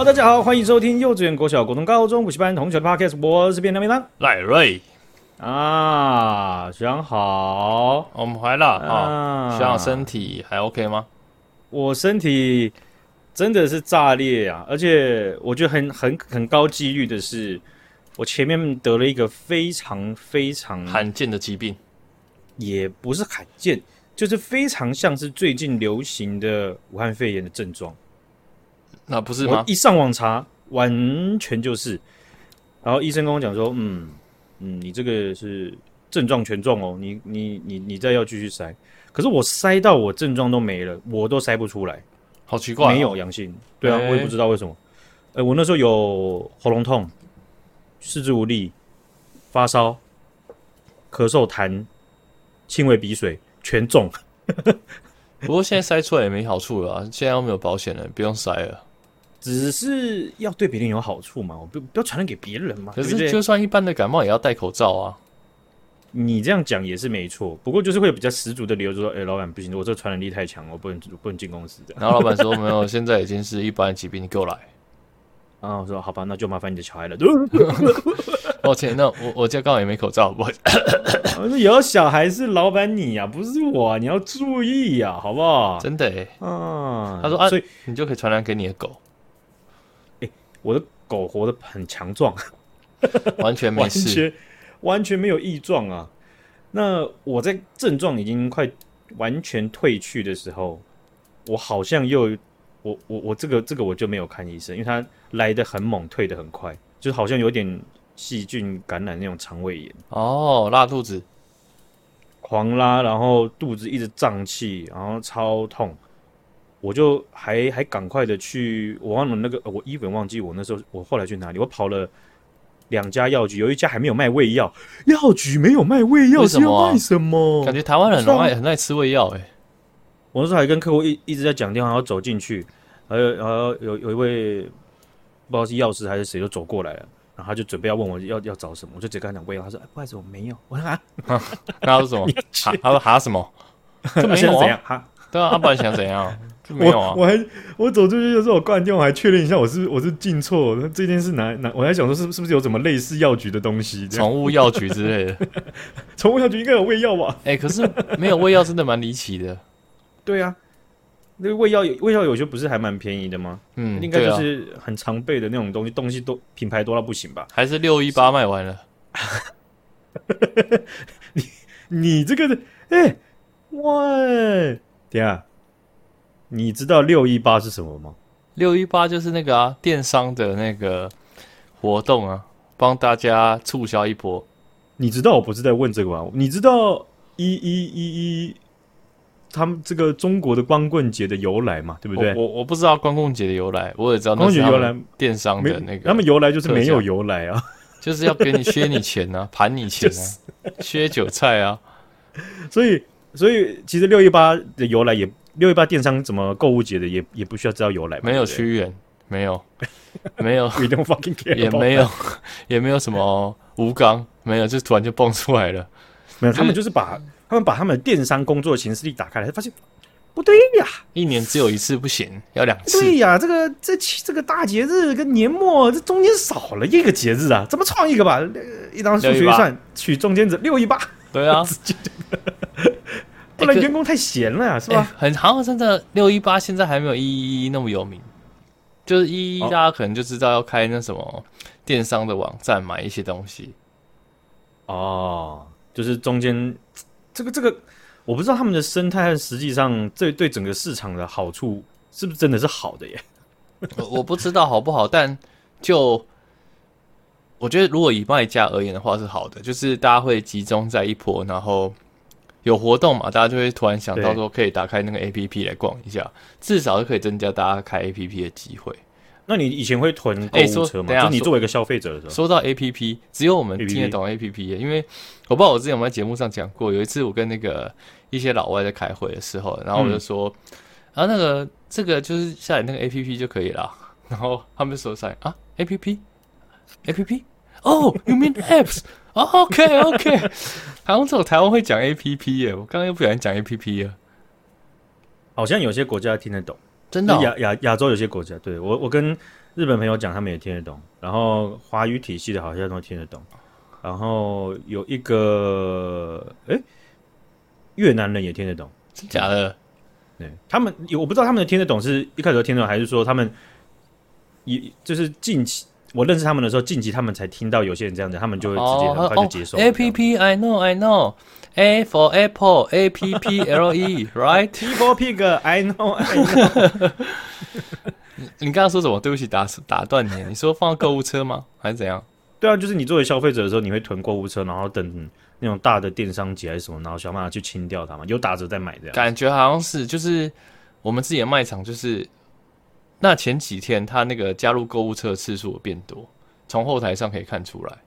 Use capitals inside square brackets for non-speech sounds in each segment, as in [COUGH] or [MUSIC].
好，大家好，欢迎收听幼稚园、国小、国中、高中补习班同学的 Podcast，我是便当便当赖瑞。啊，学长好，我们回来了啊，学长身体还 OK 吗？我身体真的是炸裂啊，而且我觉得很很很高几率的是，我前面得了一个非常非常罕见的疾病，也不是罕见，就是非常像是最近流行的武汉肺炎的症状。那不是吗？一上网查，完全就是。然后医生跟我讲说，嗯嗯，你这个是症状全中哦，你你你你再要继续筛。可是我筛到我症状都没了，我都筛不出来，好奇怪、哦，没有阳性。对啊，欸、我也不知道为什么。呃，我那时候有喉咙痛、四肢无力、发烧、咳嗽、痰、轻微鼻水，全中。[LAUGHS] 不过现在筛出来也没好处了、啊，现在又没有保险了，不用筛了。只是要对别人有好处嘛，我不不要传染给别人嘛。可是就算一般的感冒也要戴口罩啊。你这样讲也是没错，不过就是会有比较十足的理由，就说：“哎、欸，老板不行，我这传染力太强，我不能不能进公司。”然后老板说：“没有，现在已经是一般疾病，你给我来。[LAUGHS] ”然后我说：“好吧，那就麻烦你的小孩了。[LAUGHS] ”抱歉，那我我家刚好也没口罩，不好意思。[LAUGHS] 我说有小孩是老板你呀、啊，不是我，你要注意呀、啊，好不好？真的哎，啊，他说啊，所以你就可以传染给你的狗。我的狗活得很强壮，完全没 [LAUGHS] 事，完全完全没有异状啊。那我在症状已经快完全退去的时候，我好像又我我我这个这个我就没有看医生，因为它来的很猛，退的很快，就好像有点细菌感染那种肠胃炎。哦，拉肚子，狂拉，然后肚子一直胀气，然后超痛。我就还还赶快的去，我忘了那个，我一本忘记我那时候我后来去哪里，我跑了两家药局，有一家还没有卖胃药，药局没有卖胃药，为什么、啊？为什么？感觉台湾人很爱很爱吃胃药哎。我那时候还跟客户一一直在讲电话，然后走进去，还有然后有有一位不知道是药师还是谁就走过来了，然后他就准备要问我要要找什么，我就直接跟他讲胃药，他说、哎、不好意思我没有，我说啊，[LAUGHS] 他说什么？[LAUGHS] 他他说哈什么？这没有啊？哈，对啊，他本来想怎样？没有啊！我，我还我走出去的时候，我挂完电话，我还确认一下我是我是进错。那这件事哪哪？我还想说是是不是有什么类似药局的东西？宠物药局之类的。[LAUGHS] 宠物药局应该有胃药吧？哎、欸，可是没有胃药真的蛮离奇的。对啊，那个胃药有胃药有些不是还蛮便宜的吗？嗯，应该就是很常备的那种东西，东西都品牌多到不行吧？还是六一八卖完了？[LAUGHS] 你你这个的哎喂，等下。你知道六一八是什么吗？六一八就是那个啊，电商的那个活动啊，帮大家促销一波。你知道我不是在问这个吗？你知道一一一一他们这个中国的光棍节的由来嘛？对不对？我我，不知道光棍节的由来，我也知道那是由来电商的那个，他们由来就是没有由来啊，[LAUGHS] 就是要给你削你钱啊，[LAUGHS] 盘你钱啊，削韭菜啊。所以所以其实六一八的由来也。六一八电商怎么购物节的也也不需要知道由来，没有屈原，没有，[LAUGHS] 没有，[LAUGHS] We don't fucking care 也没有，[LAUGHS] 也没有什么吴刚，没有，就突然就蹦出来了。没有，他们就是把他们把他们的电商工作的行事历打开来，发现不对呀，一年只有一次不行，要两次。对呀，这个这这个大节日跟年末这中间少了一个节日啊，怎么创一个吧？一张数学一算，取中间值六一八。对啊。不然员工太闲了呀，是吧？欸、很好像真的六一八现在还没有一一一那么有名，就是一一大家可能就知道要开那什么电商的网站买一些东西。哦，就是中间这个这个，我不知道他们的生态实际上这对整个市场的好处是不是真的是好的耶？我我不知道好不好，但就我觉得如果以卖家而言的话是好的，就是大家会集中在一波，然后。有活动嘛，大家就会突然想到说，可以打开那个 APP 来逛一下，至少是可以增加大家开 APP 的机会。那你以前会囤购物车吗？欸、就你作为一个消费者的时候，说到 APP，只有我们听得懂 APP，因为我不知道我之前有没有在节目上讲过，有一次我跟那个一些老外在开会的时候，然后我就说，嗯、啊，那个这个就是下载那个 APP 就可以了，然后他们说啥啊？APP，APP，哦，you mean apps？哦，OK，OK，[LAUGHS] 好像只有台湾会讲 APP 耶，我刚刚又不小心讲 APP 了。好像有些国家听得懂，真的亚亚亚洲有些国家，对我我跟日本朋友讲，他们也听得懂，然后华语体系的好像都听得懂，然后有一个哎、欸、越南人也听得懂，真假的？对他们有我不知道他们的听得懂是一开始听得懂，还是说他们也就是近期。我认识他们的时候，近期他们才听到有些人这样子，他们就会直接很快就接受。A P P I know I know A for apple A P P L E right T [LAUGHS] for pig I know I know。你 [LAUGHS] 你刚刚说什么？对不起，打打断你。你说放购物车吗？[LAUGHS] 还是怎样？对啊，就是你作为消费者的时候，你会囤购物车，然后等那种大的电商节还是什么，然后想办法去清掉它嘛，有打折再买这样。感觉好像是，就是我们自己的卖场就是。那前几天他那个加入购物车的次数变多，从后台上可以看出来。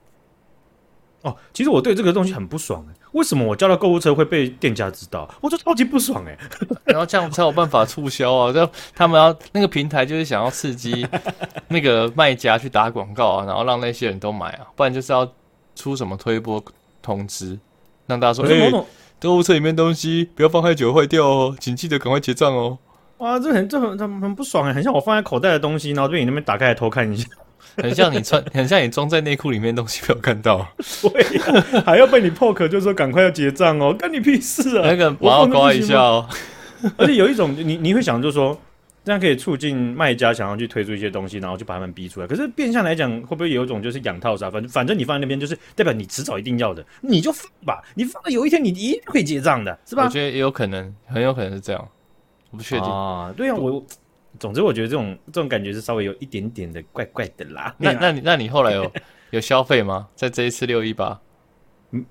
哦，其实我对这个东西很不爽哎，为什么我叫到购物车会被店家知道？我就超级不爽哎。[LAUGHS] 然后这样才有办法促销啊，就他们要那个平台就是想要刺激 [LAUGHS] 那个卖家去打广告啊，然后让那些人都买啊，不然就是要出什么推波通知，让大家说，哎，购物车里面东西不要放太久坏掉哦，请记得赶快结账哦。哇，这很这很很很不爽哎，很像我放在口袋的东西，然后被你那边打开来偷看一下，[LAUGHS] 很像你穿，很像你装在内裤里面的东西被我看到，[LAUGHS] 对、啊，还要被你 poke，就说赶快要结账哦，关你屁事啊！那个我要刮一下哦。[LAUGHS] 而且有一种，你你会想，就是说这样可以促进卖家想要去推出一些东西，然后就把他们逼出来。可是变相来讲，会不会有一种就是养套杀？反正反正你放在那边，就是代表你迟早一定要的，你就放吧。你放了有一天，你一定会结账的，是吧？我觉得也有可能，很有可能是这样。不确定啊，对啊，我总之我觉得这种这种感觉是稍微有一点点的怪怪的啦。[LAUGHS] 那那你那你后来有 [LAUGHS] 有消费吗？在这一次六一八？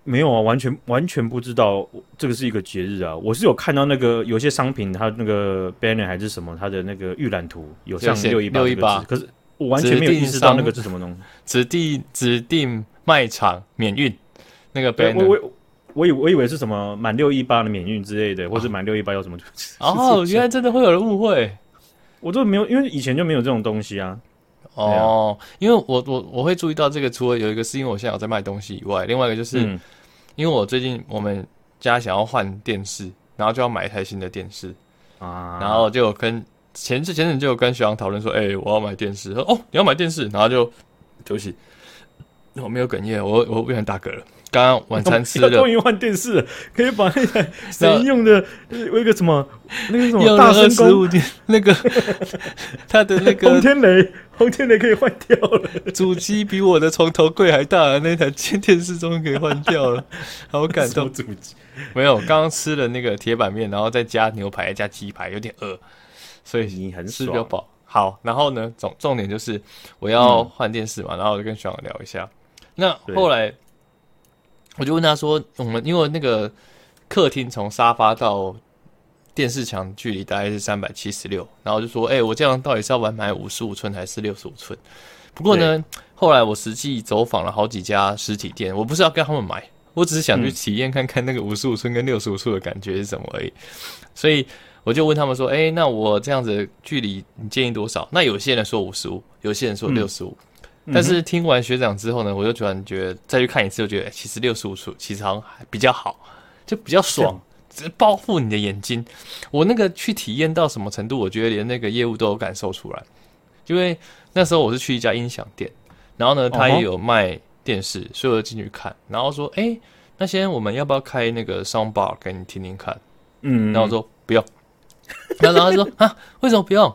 没有啊，完全完全不知道这个是一个节日啊。我是有看到那个有些商品，它那个 banner 还是什么，它的那个预览图有上六一八六一八，可是我完全没有意识到那个是什么东西。指定指定卖场免运那个 banner。我以我以为是什么满六一八的免运之类的，或者满六一八有什么？哦，[LAUGHS] 原来真的会有人误会，我都没有，因为以前就没有这种东西啊。哦，因为我我我会注意到这个，除了有一个是因为我现在有在卖东西以外，另外一个就是因为我最近我们家想要换电视，然后就要买一台新的电视啊，然后就有跟前次前阵就有跟学长讨论说，哎，我要买电视，说哦你要买电视，然后就对不起，我没有哽咽，我我不想打嗝了。刚刚晚餐吃了，[LAUGHS] 终于换电视了，可以把那台谁 [LAUGHS] 用的有一个什么那个什么大声公那个 [LAUGHS] 他的那个轰天雷，轰天雷可以换掉了。主机比我的床头柜还大，那台电视终于可以换掉了，好感动。主机没有，刚刚吃了那个铁板面，然后再加牛排，加鸡排，有点饿，所以你很吃比较饱。好，然后呢，重重点就是我要换电视嘛，然后我就跟学长聊一下。那后来。我就问他说：“我们因为那个客厅从沙发到电视墙距离大概是三百七十六，然后就说：‘哎、欸，我这样到底是要买买五十五寸还是六十五寸？’不过呢，后来我实际走访了好几家实体店，我不是要跟他们买，我只是想去体验看看那个五十五寸跟六十五寸的感觉是什么而已。所以我就问他们说：‘哎、欸，那我这样子距离你建议多少？’那有些人说五十五，有些人说六十五。”但是听完学长之后呢，我就突然觉得再去看一次，就觉得其实六十五寸其实好像还比较好，就比较爽，只包覆你的眼睛。我那个去体验到什么程度，我觉得连那个业务都有感受出来。因为那时候我是去一家音响店，然后呢，他也有卖电视，所以我就进去看，然后说：“哎，那先我们要不要开那个 sound bar 给你听听看？”嗯，然后我说不用，[LAUGHS] 然后他说：“啊，为什么不用？”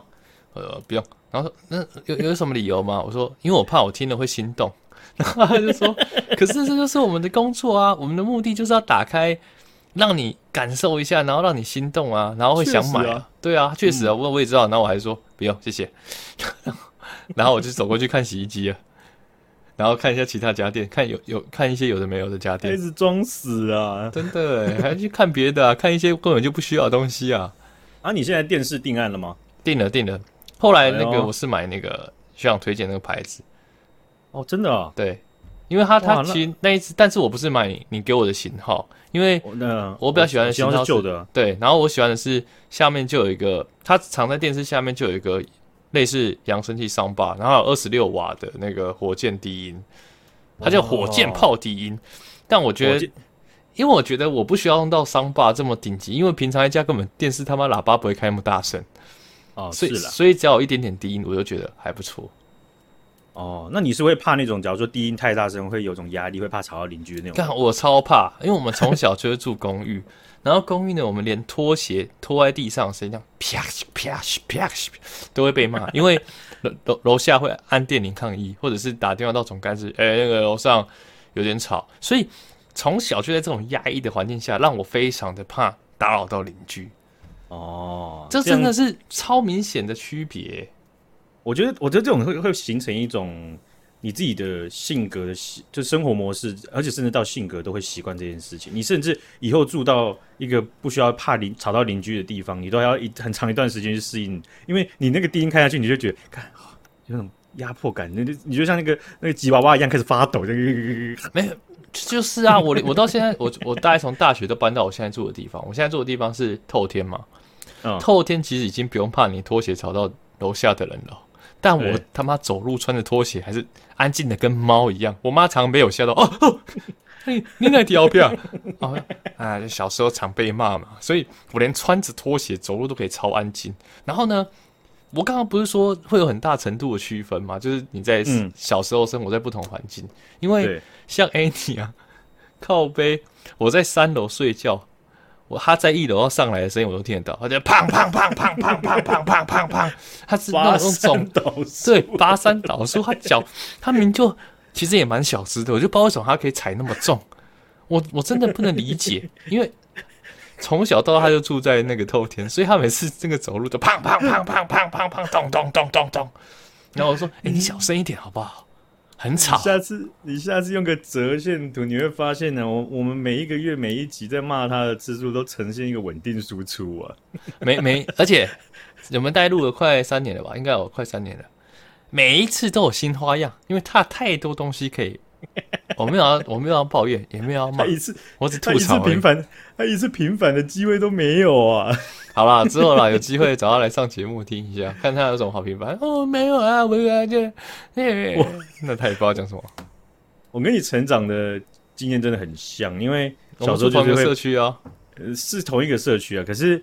呃，不用。然后说，那有有什么理由吗？我说，因为我怕我听了会心动。然后他就说，可是这就是我们的工作啊，我们的目的就是要打开，让你感受一下，然后让你心动啊，然后会想买啊。啊对啊，确实啊，我我也知道。然后我还说不用，谢谢。然后我就走过去看洗衣机啊，然后看一下其他家电，看有有看一些有的没有的家电，一直装死啊，真的，还去看别的啊，看一些根本就不需要的东西啊。啊，你现在电视定案了吗？定了，定了。后来那个我是买那个学长推荐那个牌子，哦，真的啊，对，因为他他其实那一次，但是我不是买你你给我的型号，因为我比较喜欢的型号是旧的，对，然后我喜欢的是下面就有一个，它藏在电视下面就有一个类似扬声器 soundbar，然后有二十六瓦的那个火箭低音，它叫火箭炮低音，但我觉得，因为我觉得我不需要用到 soundbar 这么顶级，因为平常一家根本电视他妈喇叭不会开那么大声。哦，所以是啦所以只要有一点点低音，我就觉得还不错。哦，那你是会怕那种，假如说低音太大声，会有种压力，会怕吵到邻居的那种？但我超怕，因为我们从小就是住公寓，[LAUGHS] 然后公寓呢，我们连拖鞋拖在地上的声音，这样啪嘘啪啪都会被骂，因为 [LAUGHS] 楼楼楼下会按电铃抗议，或者是打电话到总干事，哎、欸，那个楼上有点吵，所以从小就在这种压抑的环境下，让我非常的怕打扰到邻居。哦，这真的是超明显的区别。我觉得，我觉得这种会会形成一种你自己的性格的习，就生活模式，而且甚至到性格都会习惯这件事情。你甚至以后住到一个不需要怕邻吵到邻居的地方，你都要一很长一段时间去适应，因为你那个低音开下去，你就觉得，看有种压迫感，那就你就像那个那个吉娃娃一样开始发抖。这个没有，就是啊，我我到现在，我我大概从大学都搬到我现在住的地方。我现在住的地方是透天嘛，嗯，透天其实已经不用怕你拖鞋吵到楼下的人了。但我他妈走路穿着拖鞋还是安静的跟猫一样。我妈常被我吓到哦哦，你你那条票啊 [LAUGHS] 啊！小时候常被骂嘛，所以我连穿着拖鞋走路都可以超安静。然后呢，我刚刚不是说会有很大程度的区分嘛？就是你在小时候生活在不同环境，因为像 Annie 啊，靠背，我在三楼睡觉。我他在一楼要上来的声音我都听得到，他就砰砰砰砰砰砰砰砰砰砰，他是那种总对八山倒数，他脚他明明就 [LAUGHS] 其实也蛮小只的，我就不知道为什么他可以踩那么重，我我真的不能理解，[LAUGHS] 因为从小到大他就住在那个透天，所以他每次这个走路都砰砰砰砰砰砰砰咚咚咚咚咚，然后我说，哎，你小声一点好不好？很吵。下次你下次用个折线图，你会发现呢，我我们每一个月每一集在骂他的次数都呈现一个稳定输出啊。[LAUGHS] 没没，而且我们大概录了快三年了吧，应该有快三年了。每一次都有新花样，因为他太多东西可以。[LAUGHS] 我没有要，我没有要抱怨，也没有要骂。一次，我只吐槽。他一次平凡，他一次平凡的机会都没有啊。[LAUGHS] 好啦，之后啦，有机会找他来上节目听一下，[LAUGHS] 看他有什么好平凡。哦，没有啊，我感觉，我那他也不知道讲什么。我跟你成长的经验真的很像，因为小时候就是会社区啊，是同一个社区啊。可是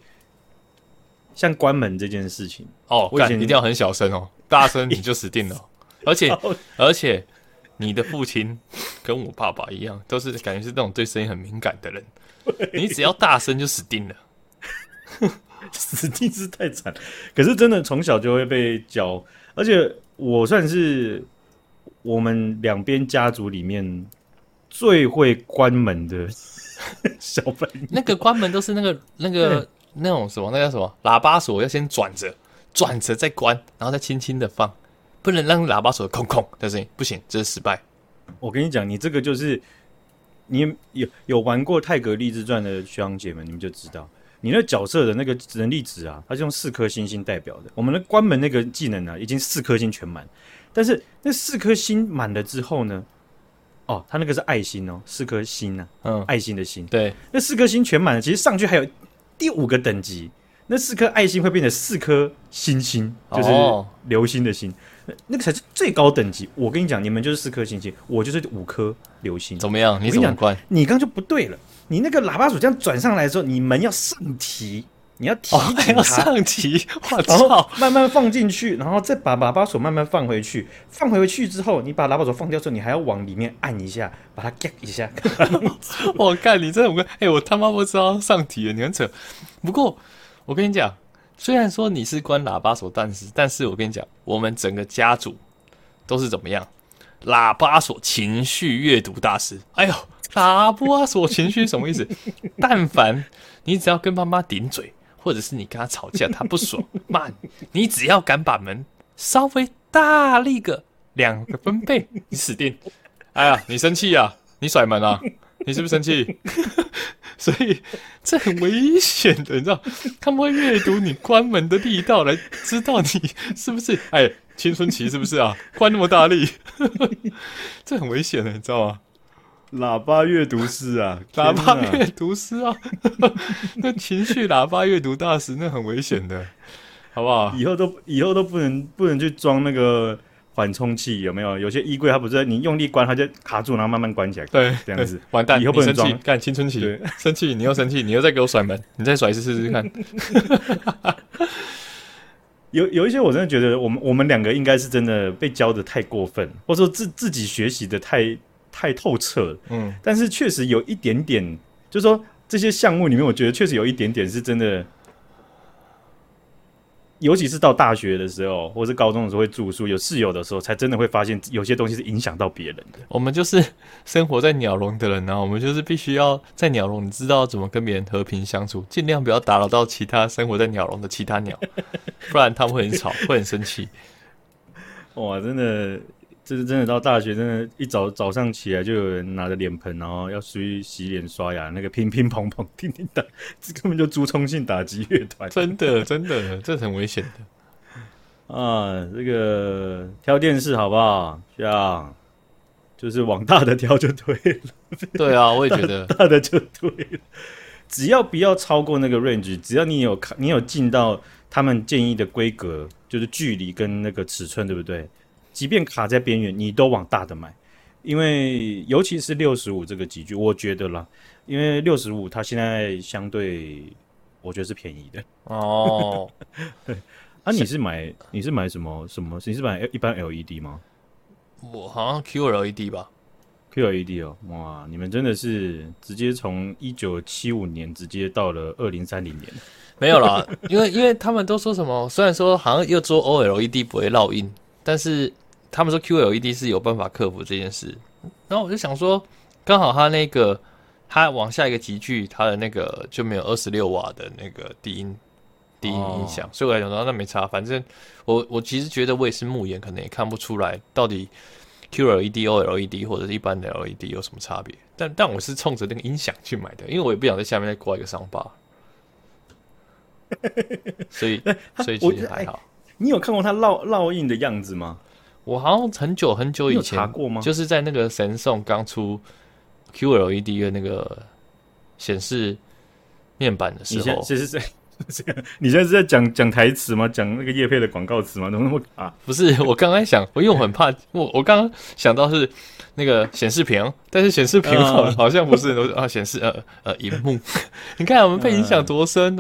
像关门这件事情，哦，我以前一定要很小声哦，大声你就死定了。而且而且，你的父亲跟我爸爸一样，都是感觉是那种对声音很敏感的人。你只要大声就死定了。[LAUGHS] 死定是太惨，可是真的从小就会被教，而且我算是我们两边家族里面最会关门的小朋友。那个关门都是那个那个那种什么，那叫什么？喇叭锁要先转着，转着再关，然后再轻轻的放，不能让喇叭手空空的声音，不行，这是失败。我跟你讲，你这个就是你有有玩过《泰格励志传》的学长姐们，你们就知道。你那角色的那个能力值啊，它是用四颗星星代表的。我们的关门那个技能啊，已经四颗星全满。但是那四颗星满了之后呢？哦，它那个是爱心哦，四颗星呢、啊，嗯，爱心的心。对，那四颗星全满了，其实上去还有第五个等级，那四颗爱心会变成四颗星星，就是流星的星。哦、那个才是最高等级。我跟你讲，你们就是四颗星星，我就是五颗流星。怎么样？你怎么关？你刚就不对了。你那个喇叭锁这样转上来的时候，你门要上提，你要提紧它，哦、要上提，[LAUGHS] 然后慢慢放进去，然后再把喇叭锁慢慢放回去。放回去之后，你把喇叭锁放掉之后，你还要往里面按一下，把它夹一下。[LAUGHS] 我看你这种，哎、欸，我他妈不知道上提了，你很扯。不过我跟你讲，虽然说你是关喇叭锁，但是，但是我跟你讲，我们整个家族都是怎么样？喇叭锁情绪阅读大师。哎呦！喇叭锁情绪什么意思？[LAUGHS] 但凡你只要跟妈妈顶嘴，或者是你跟她吵架，她不爽 [LAUGHS] 骂你，你只要敢把门稍微大力个两个分贝，你死定！哎呀，你生气呀？你甩门啊？你是不是生气？[LAUGHS] 所以这很危险的，你知道？他们会阅读你关门的力道，来知道你是不是哎青春期是不是啊？关那么大力，这很危险的，你知道吗？喇叭阅读师啊，喇叭阅读师啊，[LAUGHS] 那情绪喇叭阅读大师，那很危险的，好不好？以后都以后都不能不能去装那个缓冲器，有没有？有些衣柜它不是你用力关它就卡住，然后慢慢关起来，对，这样子 [LAUGHS] 完蛋。以后不能装，干青春期，生气，你又生气，你又再给我甩门，[LAUGHS] 你再甩一次试试看。[LAUGHS] 有有一些我真的觉得，我们我们两个应该是真的被教的太过分，或者说自自己学习的太太透彻。嗯，但是确实有一点点，就是说这些项目里面，我觉得确实有一点点是真的。尤其是到大学的时候，或是高中的时候会住宿，有室友的时候，才真的会发现有些东西是影响到别人的。我们就是生活在鸟笼的人呢、啊，我们就是必须要在鸟笼，你知道怎么跟别人和平相处，尽量不要打扰到其他生活在鸟笼的其他鸟，不然他们会很吵，会很生气。[LAUGHS] 哇，真的。这是真的，到大学真的，一早早上起来就有人拿着脸盆，然后要出去洗脸刷牙，那个乒乒乓乓、叮叮当，这根本就朱冲性打击乐团，真的真的，这很危险的 [LAUGHS] 啊！这个挑电视好不好？这样就是往大的挑就对了。对啊，我也觉得大，[LAUGHS] 大的就对了，只要不要超过那个 range，只要你有看，你有进到他们建议的规格，就是距离跟那个尺寸，对不对？即便卡在边缘，你都往大的买，因为尤其是六十五这个级距，我觉得啦，因为六十五它现在相对我觉得是便宜的哦。对，[LAUGHS] 啊，你是买你是买什么什么？你是买一般 LED 吗？我好像 QLED 吧，QLED 哦，哇，你们真的是直接从一九七五年直接到了二零三零年，没有啦，[LAUGHS] 因为因为他们都说什么，虽然说好像又做 OLED 不会烙印，但是。他们说 QLED 是有办法克服这件事，然后我就想说，刚好他那个他往下一个集聚，他的那个就没有二十六瓦的那个低音低音音响，所以我来讲说那没差。反正我我其实觉得我也是目眼，可能也看不出来到底 QLED、OLED 或者是一般的 LED 有什么差别。但但我是冲着那个音响去买的，因为我也不想在下面再挂一个伤疤，[LAUGHS] 所以所以其实还好。你有看过它烙烙印的样子吗？我好像很久很久以前查过吗？就是在那个神送刚出 QLED 的那个显示面板的时候，其实是 [LAUGHS] 你现在是在讲讲台词吗？讲那个叶配的广告词吗？怎么那么 [LAUGHS] 啊？不是，我刚刚想，我因为我很怕，我我刚刚想到是那个显示屏，但是显示屏好像不是啊，显示呃呃荧幕。[LAUGHS] 你看我们被影响多深，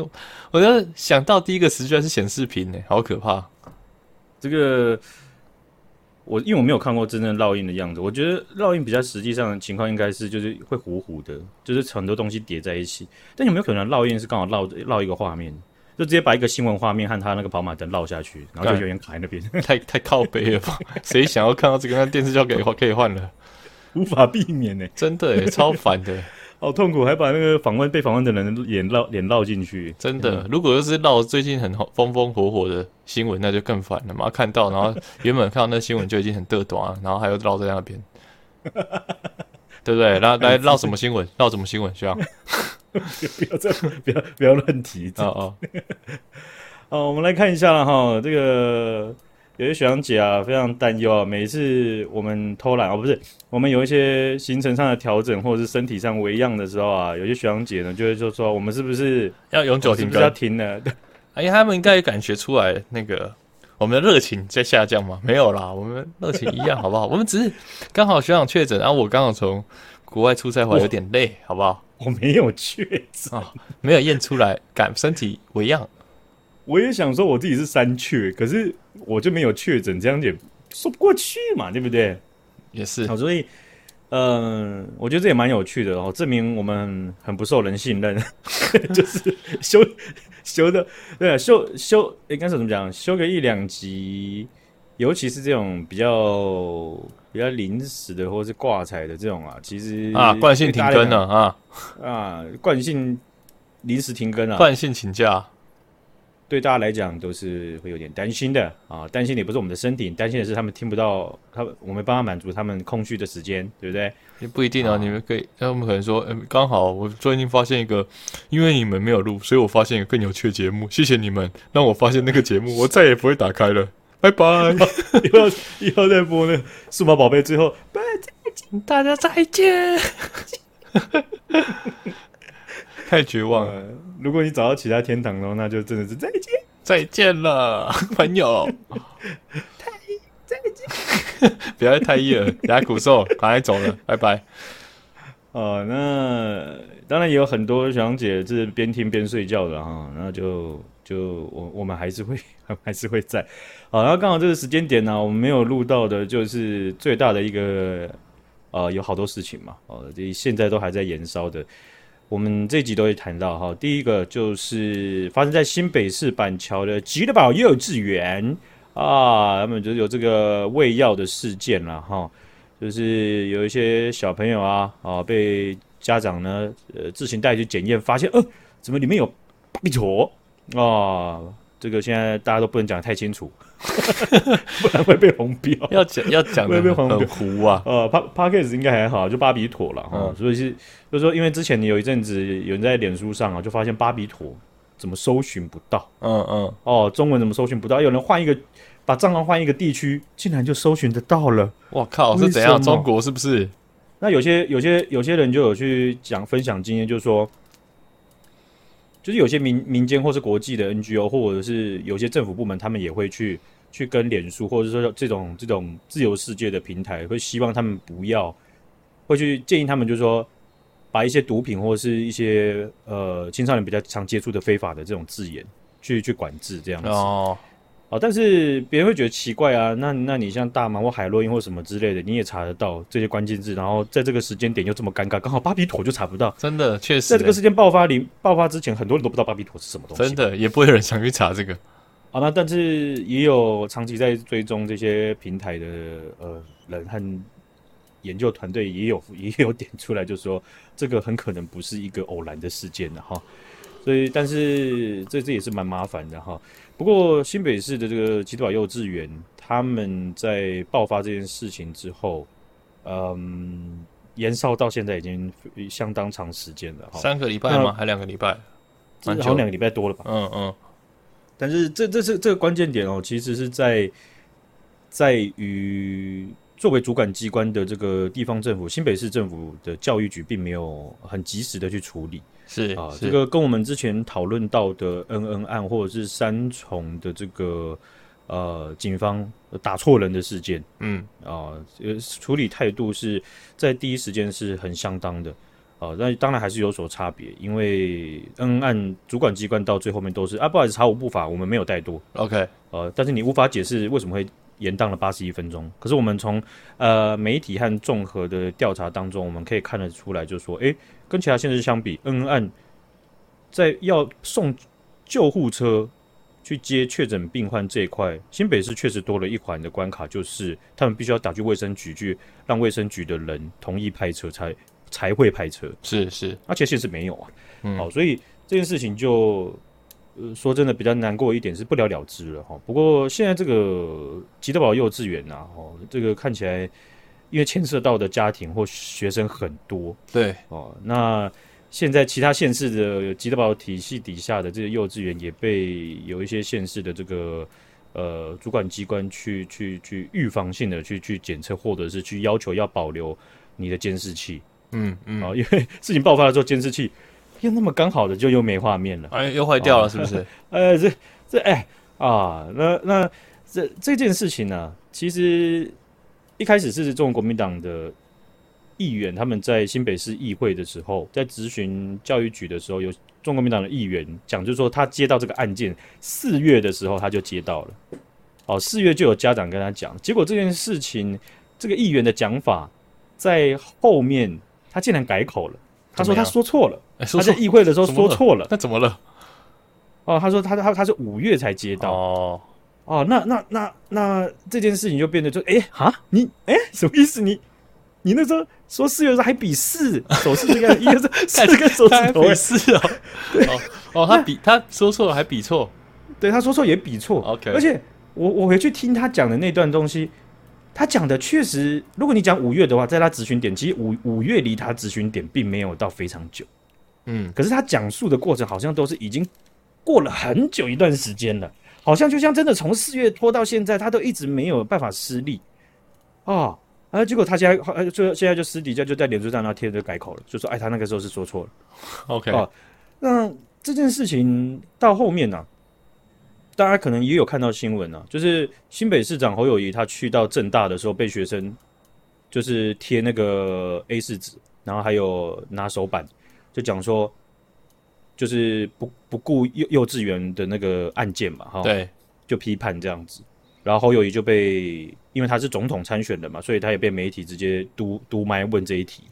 我就想到第一个词居然是显示屏呢，好可怕。这个。我因为我没有看过真正烙印的样子，我觉得烙印比较实际上的情况应该是就是会糊糊的，就是很多东西叠在一起。但有没有可能烙印是刚好烙烙一个画面，就直接把一个新闻画面和他那个跑马灯烙下去，然后就有点卡在那边，太太靠北了吧？谁想要看到这个？那电视就要给换，可以换了，无法避免呢、欸，真的耶，超烦的。好痛苦，还把那个访问被访问的人的脸烙脸烙进去，真的。嗯、如果又是烙最近很风风火火的新闻，那就更烦了嘛。看到，然后原本看到那新闻就已经很嘚短，然后还要绕在那边，[LAUGHS] 对不对？然后来烙什么新闻？烙什么新闻？需要不要这样，[LAUGHS] 不要不要乱提。哦哦，哦，[LAUGHS] 我们来看一下了哈，这个。有些学长姐啊，非常担忧啊。每一次我们偷懒哦，不是我们有一些行程上的调整，或者是身体上微恙的时候啊，有些学长姐呢就会就说：“我们是不是要永久停？是不是要停了？”对，哎呀，他们应该也感觉出来那个我们的热情在下降吗？没有啦，我们热情一样，好不好？[LAUGHS] 我们只是刚好学长确诊，然后我刚好从国外出差回来，有点累，好不好？我没有确诊啊，没有验出来，感身体微恙。我也想说我自己是三确，可是我就没有确诊，这样也说不过去嘛，对不对？也是，好，所以，嗯、呃，我觉得这也蛮有趣的哦，证明我们很不受人信任，[LAUGHS] 就是修修的，对啊，修修应该是怎么讲？修个一两集，尤其是这种比较比较临时的或是挂彩的这种啊，其实啊，惯性停更了啊啊，惯性临时停更啊，惯性请假。对大家来讲都是会有点担心的啊，担心的也不是我们的身体，担心的是他们听不到，他我们帮他满足他们空虚的时间，对不对？也不一定啊，啊你们可以，他们可能说，嗯，刚好我最近发现一个，因为你们没有录，所以我发现一个更有趣的节目，谢谢你们让我发现那个节目，我再也不会打开了，拜拜，[LAUGHS] 以后以后再播那数码宝贝，最后拜再见，大家再见。[LAUGHS] [LAUGHS] 太绝望了！如果你找到其他天堂的话，那就真的是再见，再见了，[LAUGHS] 朋友。[LAUGHS] 太再见，不要太热了，等下骨瘦，赶快走了，拜拜。哦、呃，那当然也有很多小姐是边听边睡觉的哈，那就就我我们还是会还是会在。好，然后刚好这个时间点呢、啊，我们没有录到的，就是最大的一个呃，有好多事情嘛，哦，这现在都还在燃烧的。我们这集都会谈到哈，第一个就是发生在新北市板桥的吉德堡幼稚园啊，他们就有这个喂药的事件了哈，就是有一些小朋友啊啊被家长呢呃自行带去检验，发现呃怎么里面有八比妥啊，这个现在大家都不能讲得太清楚。[LAUGHS] 不然会被红标，要讲要讲的很糊啊。呃，P Podcast 应该还好，就巴比妥了哈。嗯、所以是就是说，因为之前你有一阵子有人在脸书上啊，就发现巴比妥怎么搜寻不到。嗯嗯。哦，中文怎么搜寻不到？有人换一个，把账号换一个地区，竟然就搜寻得到了。我靠，是怎样？中国是不是？那有些有些有些人就有去讲分享经验，就是说。就是有些民民间或是国际的 NGO，或者是有些政府部门，他们也会去去跟脸书，或者说这种这种自由世界的平台，会希望他们不要，会去建议他们，就是说把一些毒品或者是一些呃青少年比较常接触的非法的这种字眼去去管制这样子。哦。哦，但是别人会觉得奇怪啊，那那你像大麻或海洛因或什么之类的，你也查得到这些关键字，然后在这个时间点又这么尴尬，刚好巴比妥就查不到，真的确实，在这个事件爆发里爆发之前，很多人都不知道巴比妥是什么东西，真的也不会有人想去查这个。好，那但是也有长期在追踪这些平台的呃人和研究团队也有也有点出来，就是说这个很可能不是一个偶然的事件的哈。所以，但是这这也是蛮麻烦的哈。不过，新北市的这个吉德堡幼稚园，他们在爆发这件事情之后，嗯，延烧到现在已经相当长时间了。三个礼拜吗？那还两个礼拜？好像两个礼拜多了吧？嗯嗯。但是这这是这个关键点哦，其实是在在于作为主管机关的这个地方政府，新北市政府的教育局，并没有很及时的去处理。是啊，这个跟我们之前讨论到的恩恩案，或者是三重的这个呃警方打错人的事件，嗯。啊，呃处理态度是在第一时间是很相当的啊，那当然还是有所差别，因为恩恩案主管机关到最后面都是啊，不好意思，查无不法，我们没有带多，OK，呃，但是你无法解释为什么会延宕了八十一分钟，可是我们从呃媒体和综合的调查当中，我们可以看得出来，就是说，诶。跟其他县市相比，恩恩案在要送救护车去接确诊病患这一块，新北市确实多了一环的关卡，就是他们必须要打去卫生局去，让卫生局的人同意派车才才会派车。是是，而且县市没有啊。嗯，好，所以这件事情就呃说真的比较难过一点是不了了之了哈。不过现在这个吉德堡幼稚园呐，哦，这个看起来。因为牵涉到的家庭或学生很多，对哦，那现在其他县市的吉德堡体系底下的这些幼稚园也被有一些县市的这个呃主管机关去去去预防性的去去检测，或者是去要求要保留你的监视器，嗯嗯，啊、哦，因为事情爆发的时候监视器又那么刚好的就又没画面了，哎，又坏掉了是不是？呃，呃，这这哎啊，那那这这件事情呢、啊，其实。一开始是中国国民党的议员，他们在新北市议会的时候，在质询教育局的时候，有中国国民党的议员讲，就是说他接到这个案件，四月的时候他就接到了，哦，四月就有家长跟他讲，结果这件事情，这个议员的讲法在后面他竟然改口了，他说他说错了，欸、他在议会的时候说错了，那怎么了？哦，他说他他他是五月才接到哦。哦，那那那那这件事情就变得就哎哈，你哎什么意思？你你那时候说四月的时候还比四手势这个，一个是 [LAUGHS] 四个手指头比四哦，[LAUGHS] 哦哦，他比他说错了还比错，对，他说错也比错，OK。而且我我回去听他讲的那段东西，他讲的确实，如果你讲五月的话，在他咨询点，其实五五月离他咨询点并没有到非常久，嗯，可是他讲述的过程好像都是已经过了很久一段时间了。好像就像真的从四月拖到现在，他都一直没有办法施力啊！啊，结果他现在呃，就现在就私底下就在脸书上那贴着改口了，就说：“哎，他那个时候是说错了。” OK 啊，那这件事情到后面呢、啊，大家可能也有看到新闻啊，就是新北市长侯友谊他去到政大的时候，被学生就是贴那个 A 四纸，然后还有拿手板，就讲说。就是不不顾幼幼稚园的那个案件嘛，哈，对，就批判这样子，然后侯友谊就被，因为他是总统参选的嘛，所以他也被媒体直接督督麦问这一题，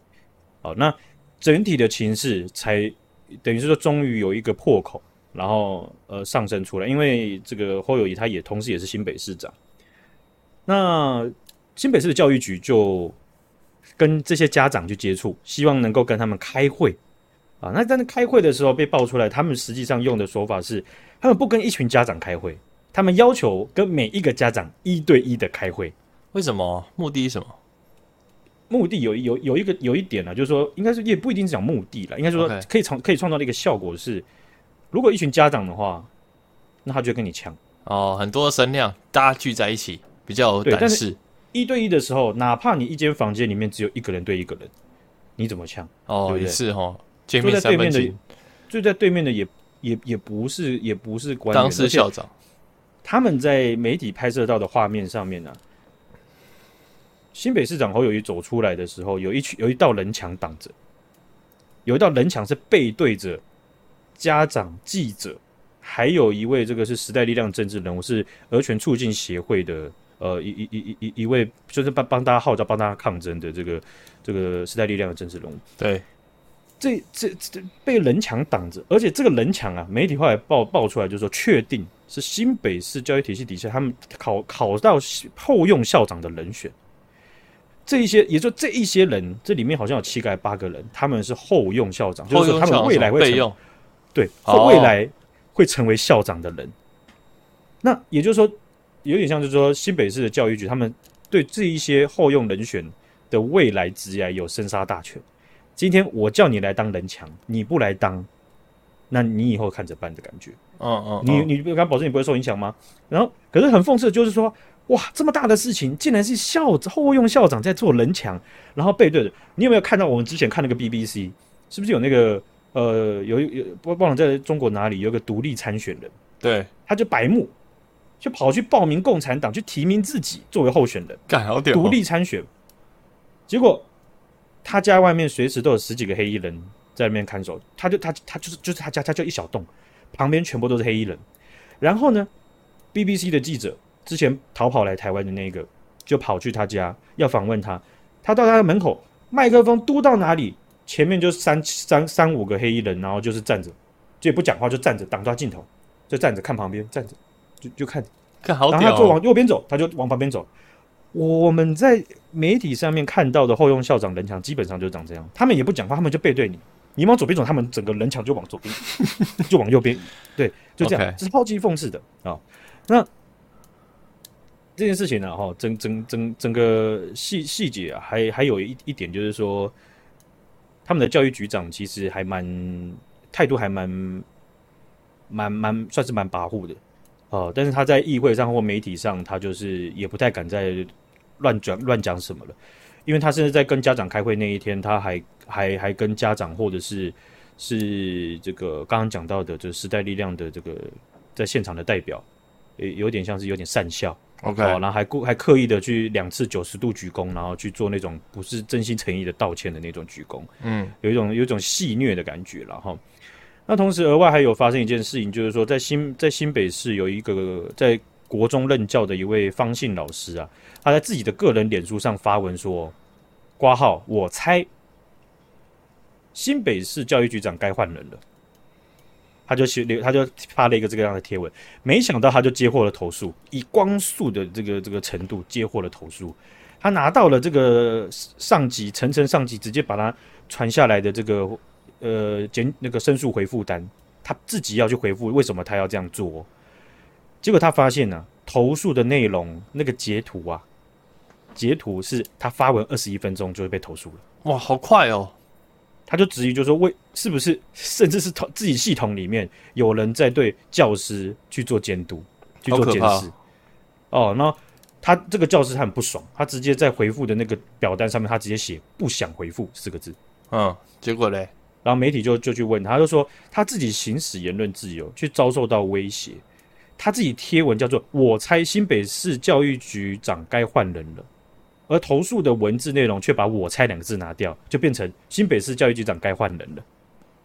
好，那整体的情势才等于是说终于有一个破口，然后呃上升出来，因为这个侯友谊他也同时也是新北市长，那新北市的教育局就跟这些家长去接触，希望能够跟他们开会。啊，那但是开会的时候被爆出来，他们实际上用的说法是，他们不跟一群家长开会，他们要求跟每一个家长一对一的开会。为什么？目的是什么？目的有有有一个有一点呢、啊，就是说，应该是也不一定是讲目的了，应该说可以创可以创造的一个效果是，如果一群家长的话，那他就跟你呛哦，很多声量，大家聚在一起比较有胆识。一对一的时候，哪怕你一间房间里面只有一个人对一个人，你怎么呛？哦，对对也是哦。坐在对面的，坐在对面的也也也不是也不是官员，当时校长。他们在媒体拍摄到的画面上面呢、啊，新北市长侯友谊走出来的时候，有一群有一道人墙挡着，有一道人墙是背对着家长、记者，还有一位这个是时代力量政治人物，是儿权促进协会的呃一一一一一一位，就是帮帮大家号召、帮大家抗争的这个这个时代力量的政治人物，对。这这这被人墙挡着，而且这个人墙啊，媒体后来爆爆出来，就是说确定是新北市教育体系底下他们考考到后用校长的人选。这一些，也就这一些人，这里面好像有七个还八个人，他们是后用校长，就是说他们未来会成为对，未来会成为校长的人。那也就是说，有点像就是说新北市的教育局，他们对这一些后用人选的未来职业有生杀大权。今天我叫你来当人墙，你不来当，那你以后看着办的感觉。嗯嗯，你你敢保证你不会受影响吗？然后，可是很讽刺的就是说，哇，这么大的事情，竟然是校后用校长在做人墙，然后背对着。你有没有看到我们之前看那个 BBC？是不是有那个呃，有有不忘了在中国哪里有个独立参选人？对，他就白目，就跑去报名共产党，去提名自己作为候选人，干好屌，独立参选，结果。他家外面随时都有十几个黑衣人在那边看守，他就他他就是就是他家他就一小栋，旁边全部都是黑衣人。然后呢，BBC 的记者之前逃跑来台湾的那个，就跑去他家要访问他。他到他的门口，麦克风嘟到哪里，前面就三三三五个黑衣人，然后就是站着，就也不讲话，就站着挡住他镜头，就站着看旁边，站着就就看，看好屌哦。然后他就往右边走，他就往旁边走。我们在媒体上面看到的后用校长人墙基本上就长这样，他们也不讲话，他们就背对你，你往左边走，他们整个人墙就往左边，[LAUGHS] 就往右边，对，就这样，okay. 是抛弃讽刺的啊、哦。那这件事情呢，哈，整整整整个细细节啊，还还有一一点就是说，他们的教育局长其实还蛮态度还蛮蛮蛮算是蛮跋扈的哦，但是他在议会上或媒体上，他就是也不太敢在。乱讲乱讲什么了？因为他甚至在跟家长开会那一天，他还还还跟家长或者是是这个刚刚讲到的，就是时代力量的这个在现场的代表，也有点像是有点讪笑，OK，然后还故还刻意的去两次九十度鞠躬，然后去做那种不是真心诚意的道歉的那种鞠躬，嗯，有一种有一种戏谑的感觉，然后那同时额外还有发生一件事情，就是说在新在新北市有一个在国中任教的一位方姓老师啊。他在自己的个人脸书上发文说：“括号，我猜新北市教育局长该换人了。”他就写，他就发了一个这个样的贴文。没想到他就接获了投诉，以光速的这个这个程度接获了投诉。他拿到了这个上级层层上级直接把他传下来的这个呃简那个申诉回复单，他自己要去回复为什么他要这样做。结果他发现呢、啊，投诉的内容那个截图啊。截图是他发文二十一分钟就会被投诉了，哇，好快哦！他就质疑，就说为是不是甚至是自己系统里面有人在对教师去做监督、去做监视？哦，那他这个教师他很不爽，他直接在回复的那个表单上面，他直接写“不想回复”四个字。嗯，结果嘞，然后媒体就就去问他，就说他自己行使言论自由，去遭受到威胁。他自己贴文叫做“我猜新北市教育局长该换人了”。而投诉的文字内容却把我猜两个字拿掉，就变成新北市教育局长该换人了。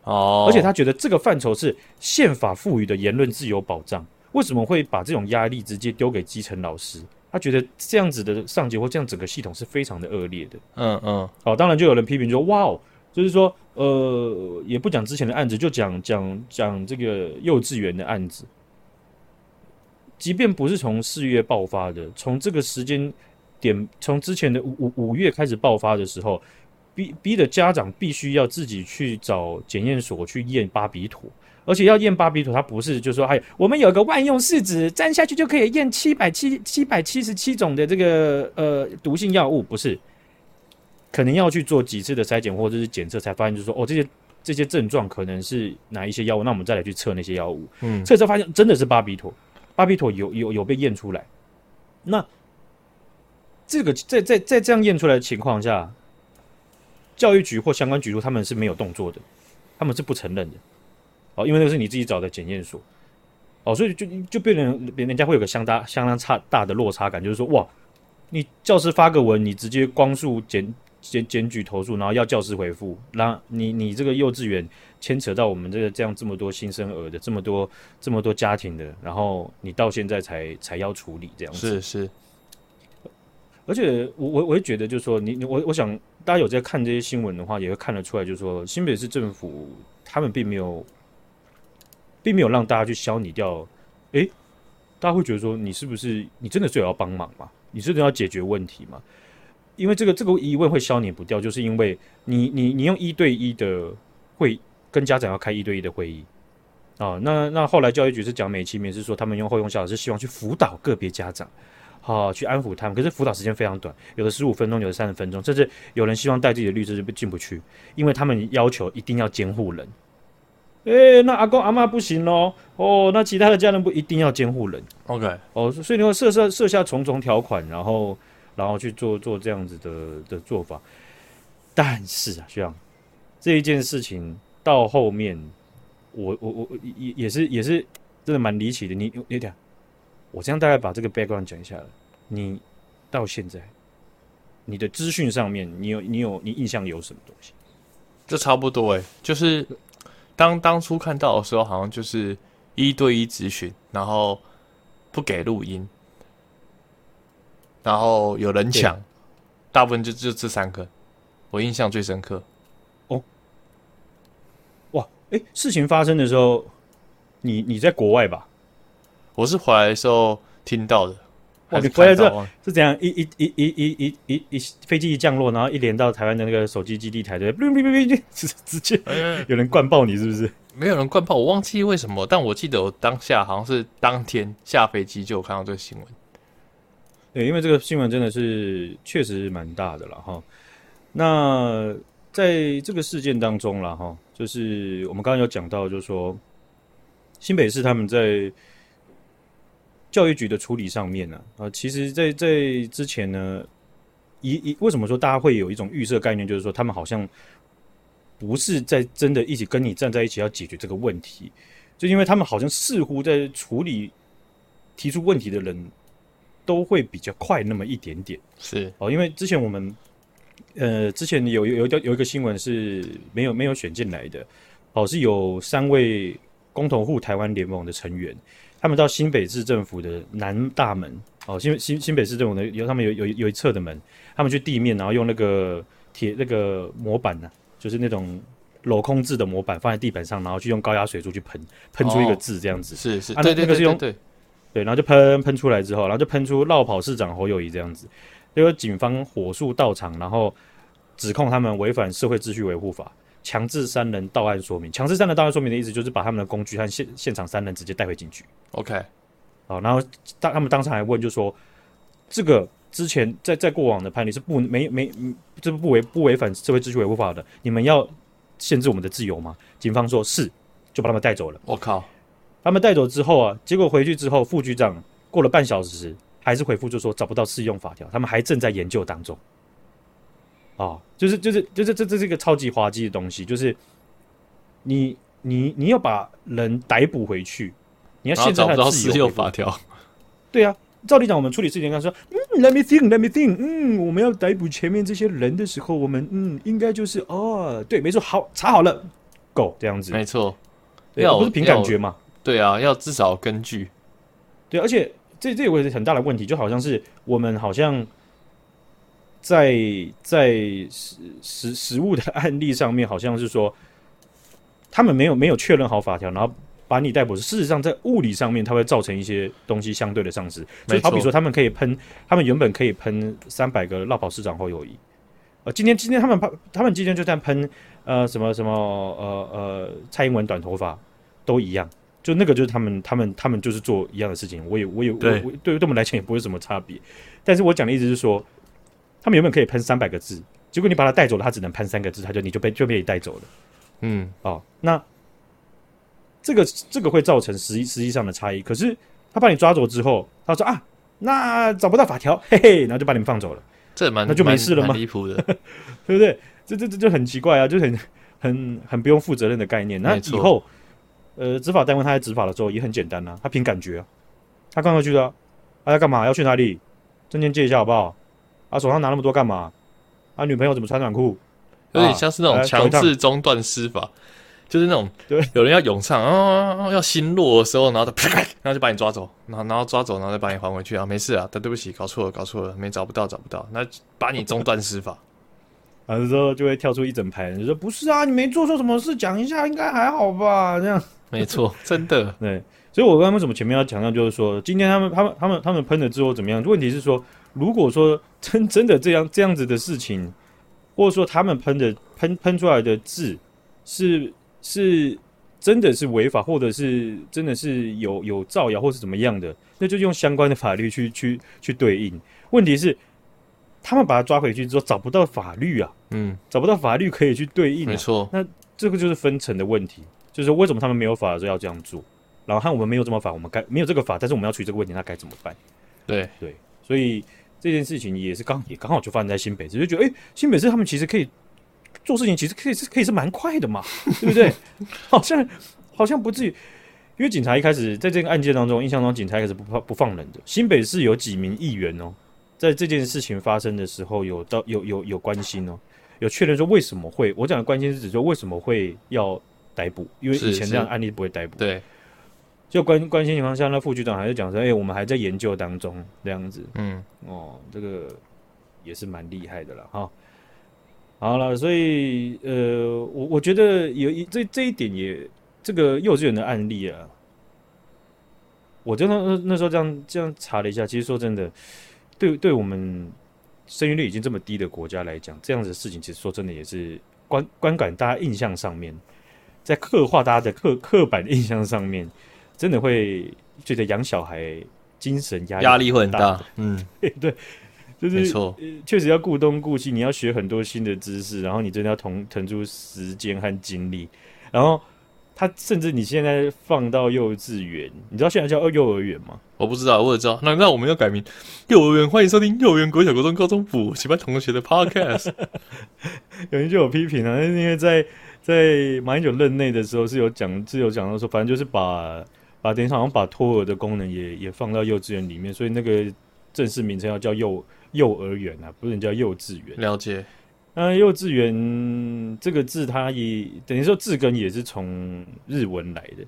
哦，而且他觉得这个范畴是宪法赋予的言论自由保障，为什么会把这种压力直接丢给基层老师？他觉得这样子的上级或这样整个系统是非常的恶劣的。嗯嗯，好，当然就有人批评说，哇哦，就是说，呃，也不讲之前的案子，就讲讲讲这个幼稚园的案子，即便不是从四月爆发的，从这个时间点，从之前的五五五月开始爆发的时候。逼逼的家长必须要自己去找检验所去验巴比妥，而且要验巴比妥，它不是就是说，哎，我们有个万用试纸，粘下去就可以验七百七七百七十七种的这个呃毒性药物，不是，可能要去做几次的筛检或者是检测，才发现就是说，哦，这些这些症状可能是哪一些药物，那我们再来去测那些药物，嗯，测之后发现真的是巴比妥，巴比妥有有有被验出来，那这个在在在这样验出来的情况下。教育局或相关局处，他们是没有动作的，他们是不承认的，哦，因为那个是你自己找的检验所，哦，所以就就变成人人家会有个相当相当差大的落差感，就是说，哇，你教师发个文，你直接光速检检检举投诉，然后要教师回复，那你你这个幼稚园牵扯到我们这个这样这么多新生儿的这么多这么多家庭的，然后你到现在才才要处理这样子，是是。而且我我我也觉得，就是说你你我我想大家有在看这些新闻的话，也会看得出来，就是说新北市政府他们并没有，并没有让大家去消弭掉。诶，大家会觉得说你是不是你真的是有要帮忙嘛？你真的要解决问题嘛？因为这个这个疑问会消弭不掉，就是因为你你你用一对一的会跟家长要开一对一的会议啊。那那后来教育局是讲美其名是说他们用后用小老师希望去辅导个别家长。好，去安抚他们，可是辅导时间非常短，有的十五分钟，有的三十分钟，甚至有人希望带自己的律师就进不去，因为他们要求一定要监护人。诶、欸，那阿公阿妈不行喽，哦，那其他的家人不一定要监护人。OK，哦，所以你会设设设下重重条款，然后然后去做做这样子的的做法。但是啊，学长，这一件事情到后面，我我我也也是也是真的蛮离奇的。你你讲。我这样大概把这个 background 讲一下了。你到现在，你的资讯上面，你有你有你印象有什么东西？就差不多哎，就是当当初看到的时候，好像就是一对一咨询，然后不给录音，然后有人抢，大部分就就这三个，我印象最深刻。哦，哇，哎，事情发生的时候，你你在国外吧？我是回来的时候听到的。哇，你回来之后是怎样？一、一、一、一、一、一、一、一飞机一降落，然后一连到台湾的那个手机基地台，对，[LAUGHS] 直直接有人灌爆你，是不是？没有人灌爆，我忘记为什么，但我记得我当下好像是当天下飞机就有看到这个新闻。对，因为这个新闻真的是确实蛮大的了哈。那在这个事件当中了哈，就是我们刚刚有讲到，就是说新北市他们在。教育局的处理上面呢，啊，其实，在在之前呢，一一为什么说大家会有一种预设概念，就是说他们好像不是在真的一起跟你站在一起要解决这个问题，就因为他们好像似乎在处理提出问题的人都会比较快那么一点点，是。哦，因为之前我们呃之前有有有有一个新闻是没有没有选进来的，哦，是有三位公投户台湾联盟的成员。他们到新北市政府的南大门。哦，新新新北市政府的有他们有有有一侧的门，他们去地面，然后用那个铁那个模板呢、啊，就是那种镂空字的模板放在地板上，然后去用高压水柱去喷喷出一个字这样子，哦、是是，啊、对对对对，那个是用对，然后就喷喷出来之后，然后就喷出绕跑市长侯友谊这样子，结果警方火速到场，然后指控他们违反社会秩序维护法。强制三人到案说明，强制三人到案说明的意思就是把他们的工具和现现场三人直接带回警局。OK，好，然后当他们当场还问，就说这个之前在在过往的判例是不没没这不违不违反社会秩序维护法的，你们要限制我们的自由吗？警方说是，就把他们带走了。我靠，他们带走之后啊，结果回去之后，副局长过了半小时还是回复，就说找不到适用法条，他们还正在研究当中。啊、哦，就是就是就是这这是一个超级滑稽的东西，就是你你你要把人逮捕回去，你要限制他的自由法条。对啊，照理讲，我们处理事情刚说，嗯，let me think，let me think，嗯，我们要逮捕前面这些人的时候，我们嗯应该就是哦，对，没错，好查好了，够这样子。没错，要不是凭感觉嘛？对啊，要至少根据。对，而且这这有个很大的问题，就好像是我们好像在在实实实物的案例上面，好像是说他们没有没有确认好法条，然后把你逮捕。事实上，在物理上面，它会造成一些东西相对的丧失。所以，好比说，他们可以喷，他们原本可以喷三百个落跑市长后友谊。呃，今天今天他们喷，他们今天就在喷呃什么什么呃呃蔡英文短头发都一样。就那个就是他们，他们，他们就是做一样的事情。我也，我也，对，对，对我们来讲也不会有什么差别。但是我讲的意思是说，他们原本可以喷三百个字，结果你把他带走了，他只能喷三个字，他就你就被就被你带走了。嗯，哦，那这个这个会造成实际实际上的差异。可是他把你抓走之后，他说啊，那找不到法条，[LAUGHS] 嘿嘿，然后就把你们放走了。这蛮那就没事了吗？离谱的，[LAUGHS] 对不对？这这这就很奇怪啊，就很很很不用负责任的概念。那以后。呃，执法单位他在执法的时候也很简单呐、啊，他凭感觉啊，他刚刚去的，他要干嘛？要去哪里？证件借一下好不好？啊，手上拿那么多干嘛？啊，女朋友怎么穿短裤？有点像是那种强制中断施法，就是那种 [LAUGHS] 对，有人要涌上啊，要心落的时候，然后他啪，然后就把你抓走，然后然后抓走，然后再把你还回去啊，没事啊，但对不起，搞错了，搞错了，没找不到，找不到，那把你中断施法。然后之后就会跳出一整排人，就说不是啊，你没做错什么事，讲一下应该还好吧？这样没错，[LAUGHS] 真的对。所以我刚刚为什么前面要强调，就是说今天他们他们他们他们喷了之后怎么样？问题是说，如果说真真的这样这样子的事情，或者说他们喷的喷喷出来的字是是真的是违法，或者是真的是有有造谣或是怎么样的，那就用相关的法律去去去对应。问题是。他们把他抓回去之后找不到法律啊，嗯，找不到法律可以去对应，啊，没错。那这个就是分层的问题，就是为什么他们没有法的时候要这样做，然后看我们没有这么法，我们该没有这个法，但是我们要处理这个问题，那该怎么办？对对，所以这件事情也是刚也刚好就发生在新北市，就觉得哎，新北市他们其实可以做事情，其实可以是可以是蛮快的嘛，对不对？[LAUGHS] 好像好像不至于，因为警察一开始在这个案件当中，印象中警察一开始不放不放人的，新北市有几名议员哦。在这件事情发生的时候，有到有有有关心哦，有确认说为什么会？我讲的关心是指说为什么会要逮捕？因为以前这样案例不会逮捕。对，就关关心情况下，那副局长还是讲说：“哎、欸，我们还在研究当中，这样子。”嗯，哦，这个也是蛮厉害的了哈。好了，所以呃，我我觉得有一这这一点也这个幼稚园的案例啊，我真的那那时候这样这样查了一下，其实说真的。对，对我们生育率已经这么低的国家来讲，这样子的事情，其实说真的也是观观感，大家印象上面，在刻画大家的刻刻板印象上面，真的会觉得养小孩精神压力压力会很大。嗯，[LAUGHS] 对，就是没错，确实要顾东顾西，你要学很多新的知识，然后你真的要腾腾出时间和精力，然后。他甚至你现在放到幼稚园，你知道现在叫幼儿园吗？我不知道，我也知道。那那我们要改名幼儿园，欢迎收听幼儿园国小、国中、高中补习班同学的 Podcast。有人就有批评啊，因为在在马英九任内的时候是有讲，是有讲到说，反正就是把把等于好像把托儿的功能也也放到幼稚园里面，所以那个正式名称要叫幼幼儿园啊，不能叫幼稚园。了解。那幼稚园这个字，它也等于说字根也是从日文来的，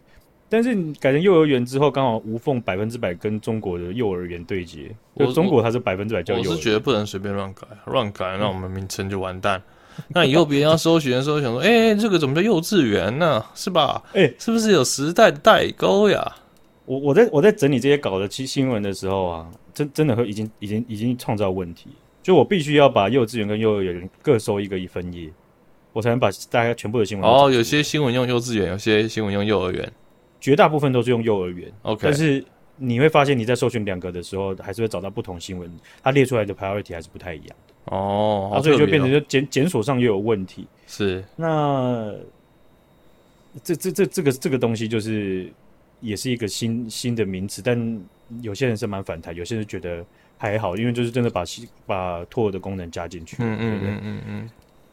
但是改成幼儿园之后，刚好无缝百分之百跟中国的幼儿园对接。就中国它是百分之百叫幼儿园。我是觉得不能随便乱改，乱改那我们名称就完蛋。嗯、[LAUGHS] 那以后别人要搜寻的时候，想说，[LAUGHS] 哎、欸，这个怎么叫幼稚园呢？是吧？哎、欸，是不是有时代的代沟呀？我我在我在整理这些稿的新新闻的时候啊，真真的会已经已经已经创造问题。就我必须要把幼稚园跟幼儿园各收一个一分页，我才能把大家全部的新闻。哦，有些新闻用幼稚园，有些新闻用幼儿园，绝大部分都是用幼儿园。OK，但是你会发现你在搜寻两个的时候，还是会找到不同新闻，它列出来的 priority 还是不太一样的。哦，所以就变成就检检索上又有问题。是，那这这这这个这个东西就是也是一个新新的名词，但有些人是蛮反弹，有些人觉得。还好，因为就是真的把把托儿的功能加进去，嗯嗯嗯嗯嗯，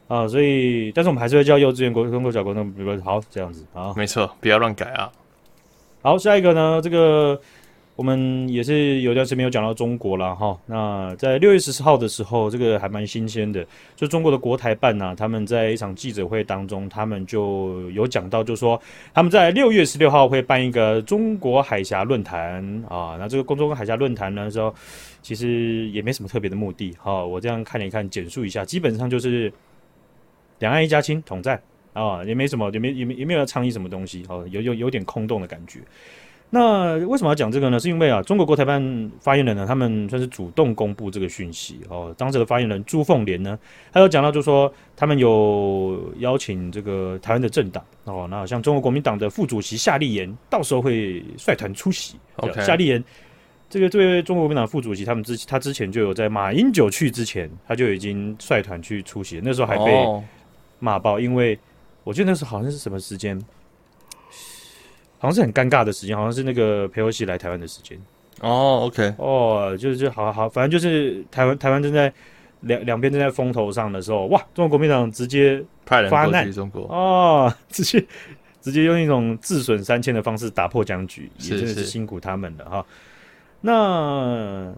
啊，所以，但是我们还是会叫幼稚园国中国小国中，比如说好这样子啊，没错，不要乱改啊。好，下一个呢，这个我们也是有段时间没有讲到中国了哈。那在六月十四号的时候，这个还蛮新鲜的，就中国的国台办呢，他们在一场记者会当中，他们就有讲到，就说他们在六月十六号会办一个中国海峡论坛啊。那这个中国海峡论坛呢，说其实也没什么特别的目的哈。我这样看一看，简述一下，基本上就是两岸一家亲，统战啊，也没什么，也没也没也没有要倡议什么东西哦，有有有点空洞的感觉。那为什么要讲这个呢？是因为啊，中国国台办发言人呢，他们算是主动公布这个讯息哦。当时的发言人朱凤莲呢，他有讲到，就是说他们有邀请这个台湾的政党哦，那像中国国民党的副主席夏立言，到时候会率团出席。夏立言这个这位中国国民党副主席，他们之他之前就有在马英九去之前，他就已经率团去出席，那时候还被骂爆，因为我记得那时候好像是什么时间。好像是很尴尬的时间，好像是那个裴洛西来台湾的时间。哦，OK，哦，就是就好好，反正就是台湾台湾正在两两边正在风头上的时候，哇，中国国民党直接派人过去中国，哦，直接直接用一种自损三千的方式打破僵局，也真的是辛苦他们了哈。那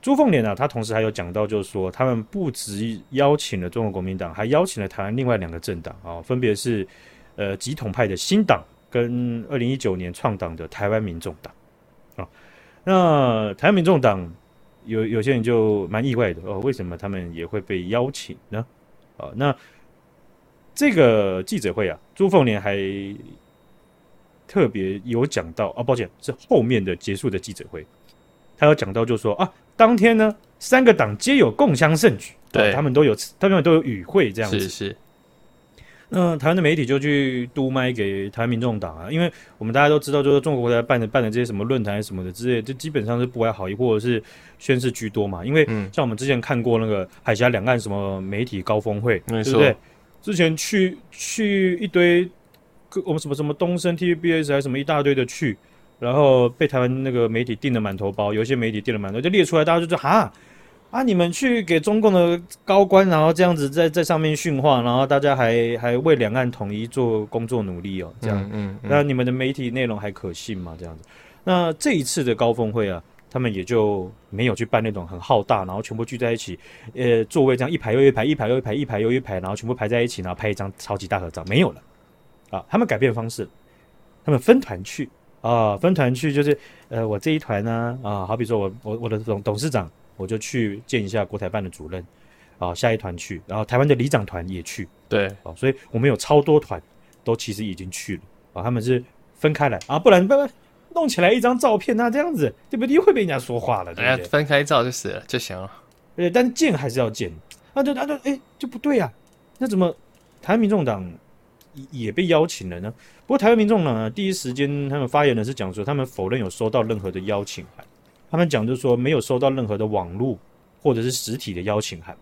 朱凤莲啊，他同时还有讲到，就是说他们不止邀请了中国国民党，还邀请了台湾另外两个政党啊，分别是呃极统派的新党。跟二零一九年创党的台湾民众党啊，那台湾民众党有有些人就蛮意外的哦，为什么他们也会被邀请呢？啊，那这个记者会啊，朱凤莲还特别有讲到啊，抱歉，是后面的结束的记者会，他有讲到就说啊，当天呢，三个党皆有共襄盛举，对，他们都有他们都有与会这样子，是是。那台湾的媒体就去督麦给台湾民众党啊，因为我们大家都知道，就是中国国家办的办的这些什么论坛什么的之类，就基本上是不怀好意或者是宣誓居多嘛。因为像我们之前看过那个海峡两岸什么媒体高峰会，对不对？之前去去一堆，我们什么什么东升 TVBS 还是什么一大堆的去，然后被台湾那个媒体订的满头包，有些媒体订了满头，就列出来，大家就说哈。啊！你们去给中共的高官，然后这样子在在上面训话，然后大家还还为两岸统一做工作努力哦，这样，嗯，那、嗯、你们的媒体内容还可信吗？这样子，那这一次的高峰会啊，他们也就没有去办那种很浩大，然后全部聚在一起，呃，座位这样一排又一排，一排又一排，一排又一排，然后全部排在一起，然后拍一张超级大合照，没有了。啊，他们改变方式，他们分团去啊，分团去就是，呃，我这一团呢，啊，好比说我我我的董董事长。我就去见一下国台办的主任，啊，下一团去，然后台湾的里长团也去，对，啊，所以我们有超多团都其实已经去了，啊，他们是分开来啊，不然不然弄起来一张照片，那这样子对不对？又会被人家说话了，对不对？哎、分开照就死了就行了，对，但见还是要见，啊就啊就哎就不对啊，那怎么台湾民众党也被邀请了呢？不过台湾民众党呢，第一时间他们发言人是讲说，他们否认有收到任何的邀请函。他们讲就是说没有收到任何的网络或者是实体的邀请函。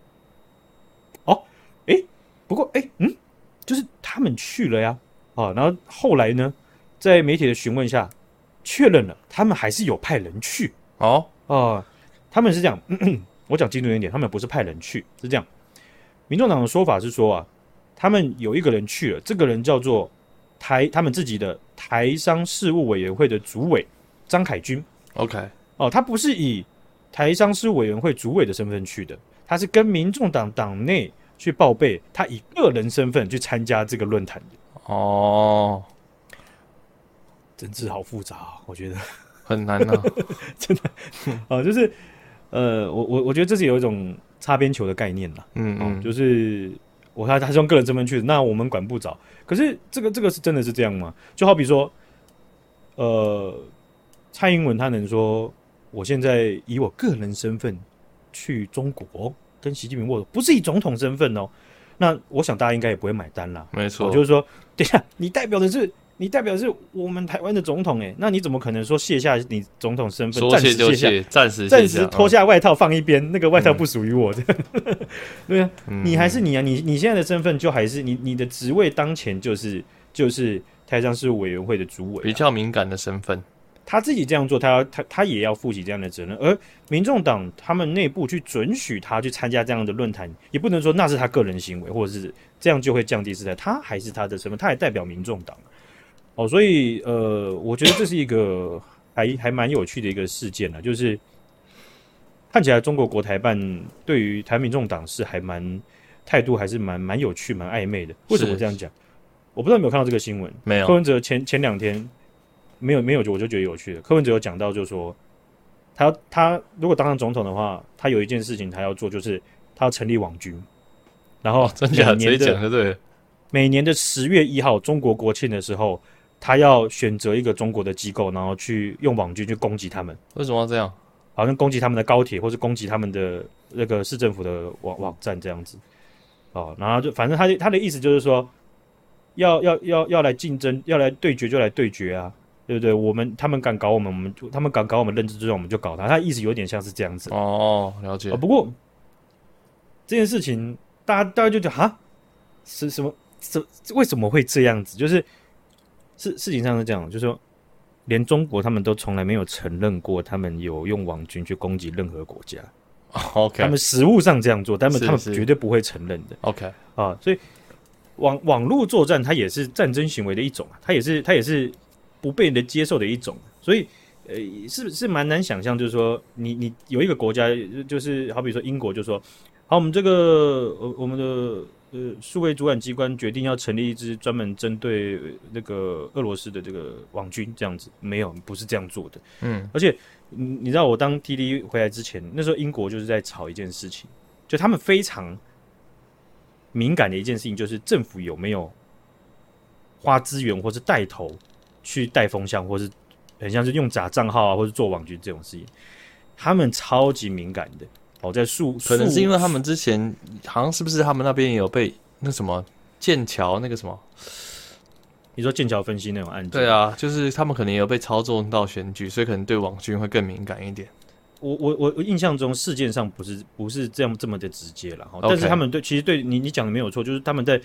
哦，诶，不过诶，嗯，就是他们去了呀，啊，然后后来呢，在媒体的询问下确认了，他们还是有派人去。哦，啊，他们是这样，[CLEARS THROAT] 我讲精准一点，他们不是派人去，是这样。民众党的说法是说啊，他们有一个人去了，这个人叫做台他们自己的台商事务委员会的主委张凯军。OK。哦，他不是以台商事委员会主委的身份去的，他是跟民众党党内去报备，他以个人身份去参加这个论坛的。哦，政治好复杂，我觉得很难啊，[LAUGHS] 真的。哦，就是呃，我我我觉得这是有一种擦边球的概念啦。嗯嗯，就是我他他是用个人身份去的，那我们管不着。可是这个这个是真的是这样吗？就好比说，呃，蔡英文他能说？我现在以我个人身份去中国跟习近平握手，不是以总统身份哦。那我想大家应该也不会买单啦。没错，就是说，等下你代表的是你代表的是我们台湾的总统诶，那你怎么可能说卸下你总统身份，暂时卸下，暂时暂时脱下外套放一边，那个外套不属于我的。嗯、[LAUGHS] 对啊，你还是你啊，你你现在的身份就还是你你的职位当前就是就是台商事务委员会的主委，啊，比较敏感的身份。他自己这样做，他要他他也要负起这样的责任。而民众党他们内部去准许他去参加这样的论坛，也不能说那是他个人行为，或者是这样就会降低姿态。他还是他的身份，他也代表民众党。哦，所以呃，我觉得这是一个还还蛮有趣的一个事件呢，就是看起来中国国台办对于台民众党是还蛮态度还是蛮蛮有趣蛮暧昧的。为什么这样讲？我不知道有没有看到这个新闻？没有。柯文哲前前两天没有没有，我就觉得有趣的。柯文哲有讲到，就是说他他如果当上总统的话，他有一件事情他要做，就是他要成立网军。然后真假讲就对。每年的十月一号，中国国庆的时候，他要选择一个中国的机构，然后去用网军去攻击他们。为什么要这样？好像攻击他们的高铁，或是攻击他们的那个市政府的网网站这样子。哦，然后就反正他他的意思就是说，要要要要来竞争，要来对决就来对决啊，对不对？我们他们敢搞我们，我们就他们敢搞我们认知之乱，我们就搞他。他意思有点像是这样子。哦，了解。哦，不过这件事情，大家大家就觉得哈，是什么？这为什么会这样子？就是事事情上是这样，就是说，连中国他们都从来没有承认过，他们有用网军去攻击任何国家。[LAUGHS] OK，他们实物上这样做，但是他们绝对不会承认的。OK 啊，所以网网络作战它也是战争行为的一种啊，它也是它也是不被人接受的一种。所以呃，是是蛮难想象，就是说，你你有一个国家，就是好比说英国，就说好，我们这个呃我们的。呃，数位主管机关决定要成立一支专门针对那个俄罗斯的这个网军，这样子没有，不是这样做的。嗯，而且你你知道，我当 TD 回来之前，那时候英国就是在吵一件事情，就他们非常敏感的一件事情，就是政府有没有花资源或是带头去带风向，或是很像是用假账号啊，或是做网军这种事情，他们超级敏感的。哦，在数可能是因为他们之前好像是不是他们那边也有被那什么剑桥那个什么？你说剑桥分析那种案件？对啊，就是他们可能也有被操纵到选举，所以可能对网军会更敏感一点。我我我我印象中事件上不是不是这样这么的直接了，但是他们对其实对你你讲的没有错，就是他们在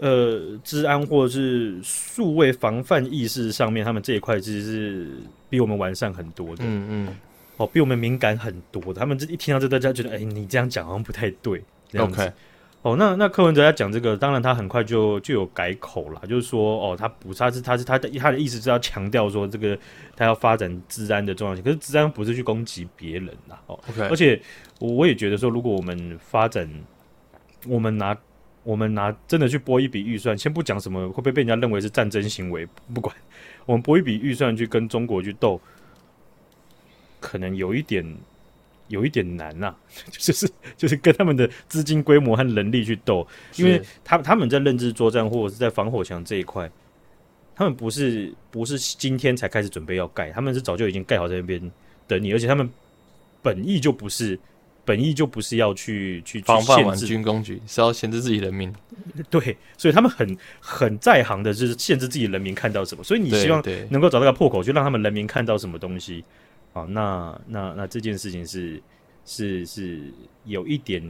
呃治安或者是数位防范意识上面，他们这一块其实是比我们完善很多的。嗯嗯。哦，比我们敏感很多的，他们这一听到这，大家觉得，哎、欸，你这样讲好像不太对。OK，哦，那那柯文哲在讲这个，当然他很快就就有改口了，就是说，哦，他不，他是他是他的他的意思是要强调说，这个他要发展治安的重要性。可是治安不是去攻击别人呐，哦，OK，而且我也觉得说，如果我们发展，我们拿我们拿真的去拨一笔预算，先不讲什么会不会被人家认为是战争行为，不管，[LAUGHS] 我们拨一笔预算去跟中国去斗。可能有一点，有一点难呐、啊，[LAUGHS] 就是就是跟他们的资金规模和能力去斗，因为他他们在认知作战或者是在防火墙这一块，他们不是不是今天才开始准备要盖，他们是早就已经盖好在那边等你，而且他们本意就不是本意就不是要去去防范网军攻击，是要限制自己人民。对，所以他们很很在行的，就是限制自己人民看到什么，所以你希望能够找到个破口，就让他们人民看到什么东西。好，那那那这件事情是是是有一点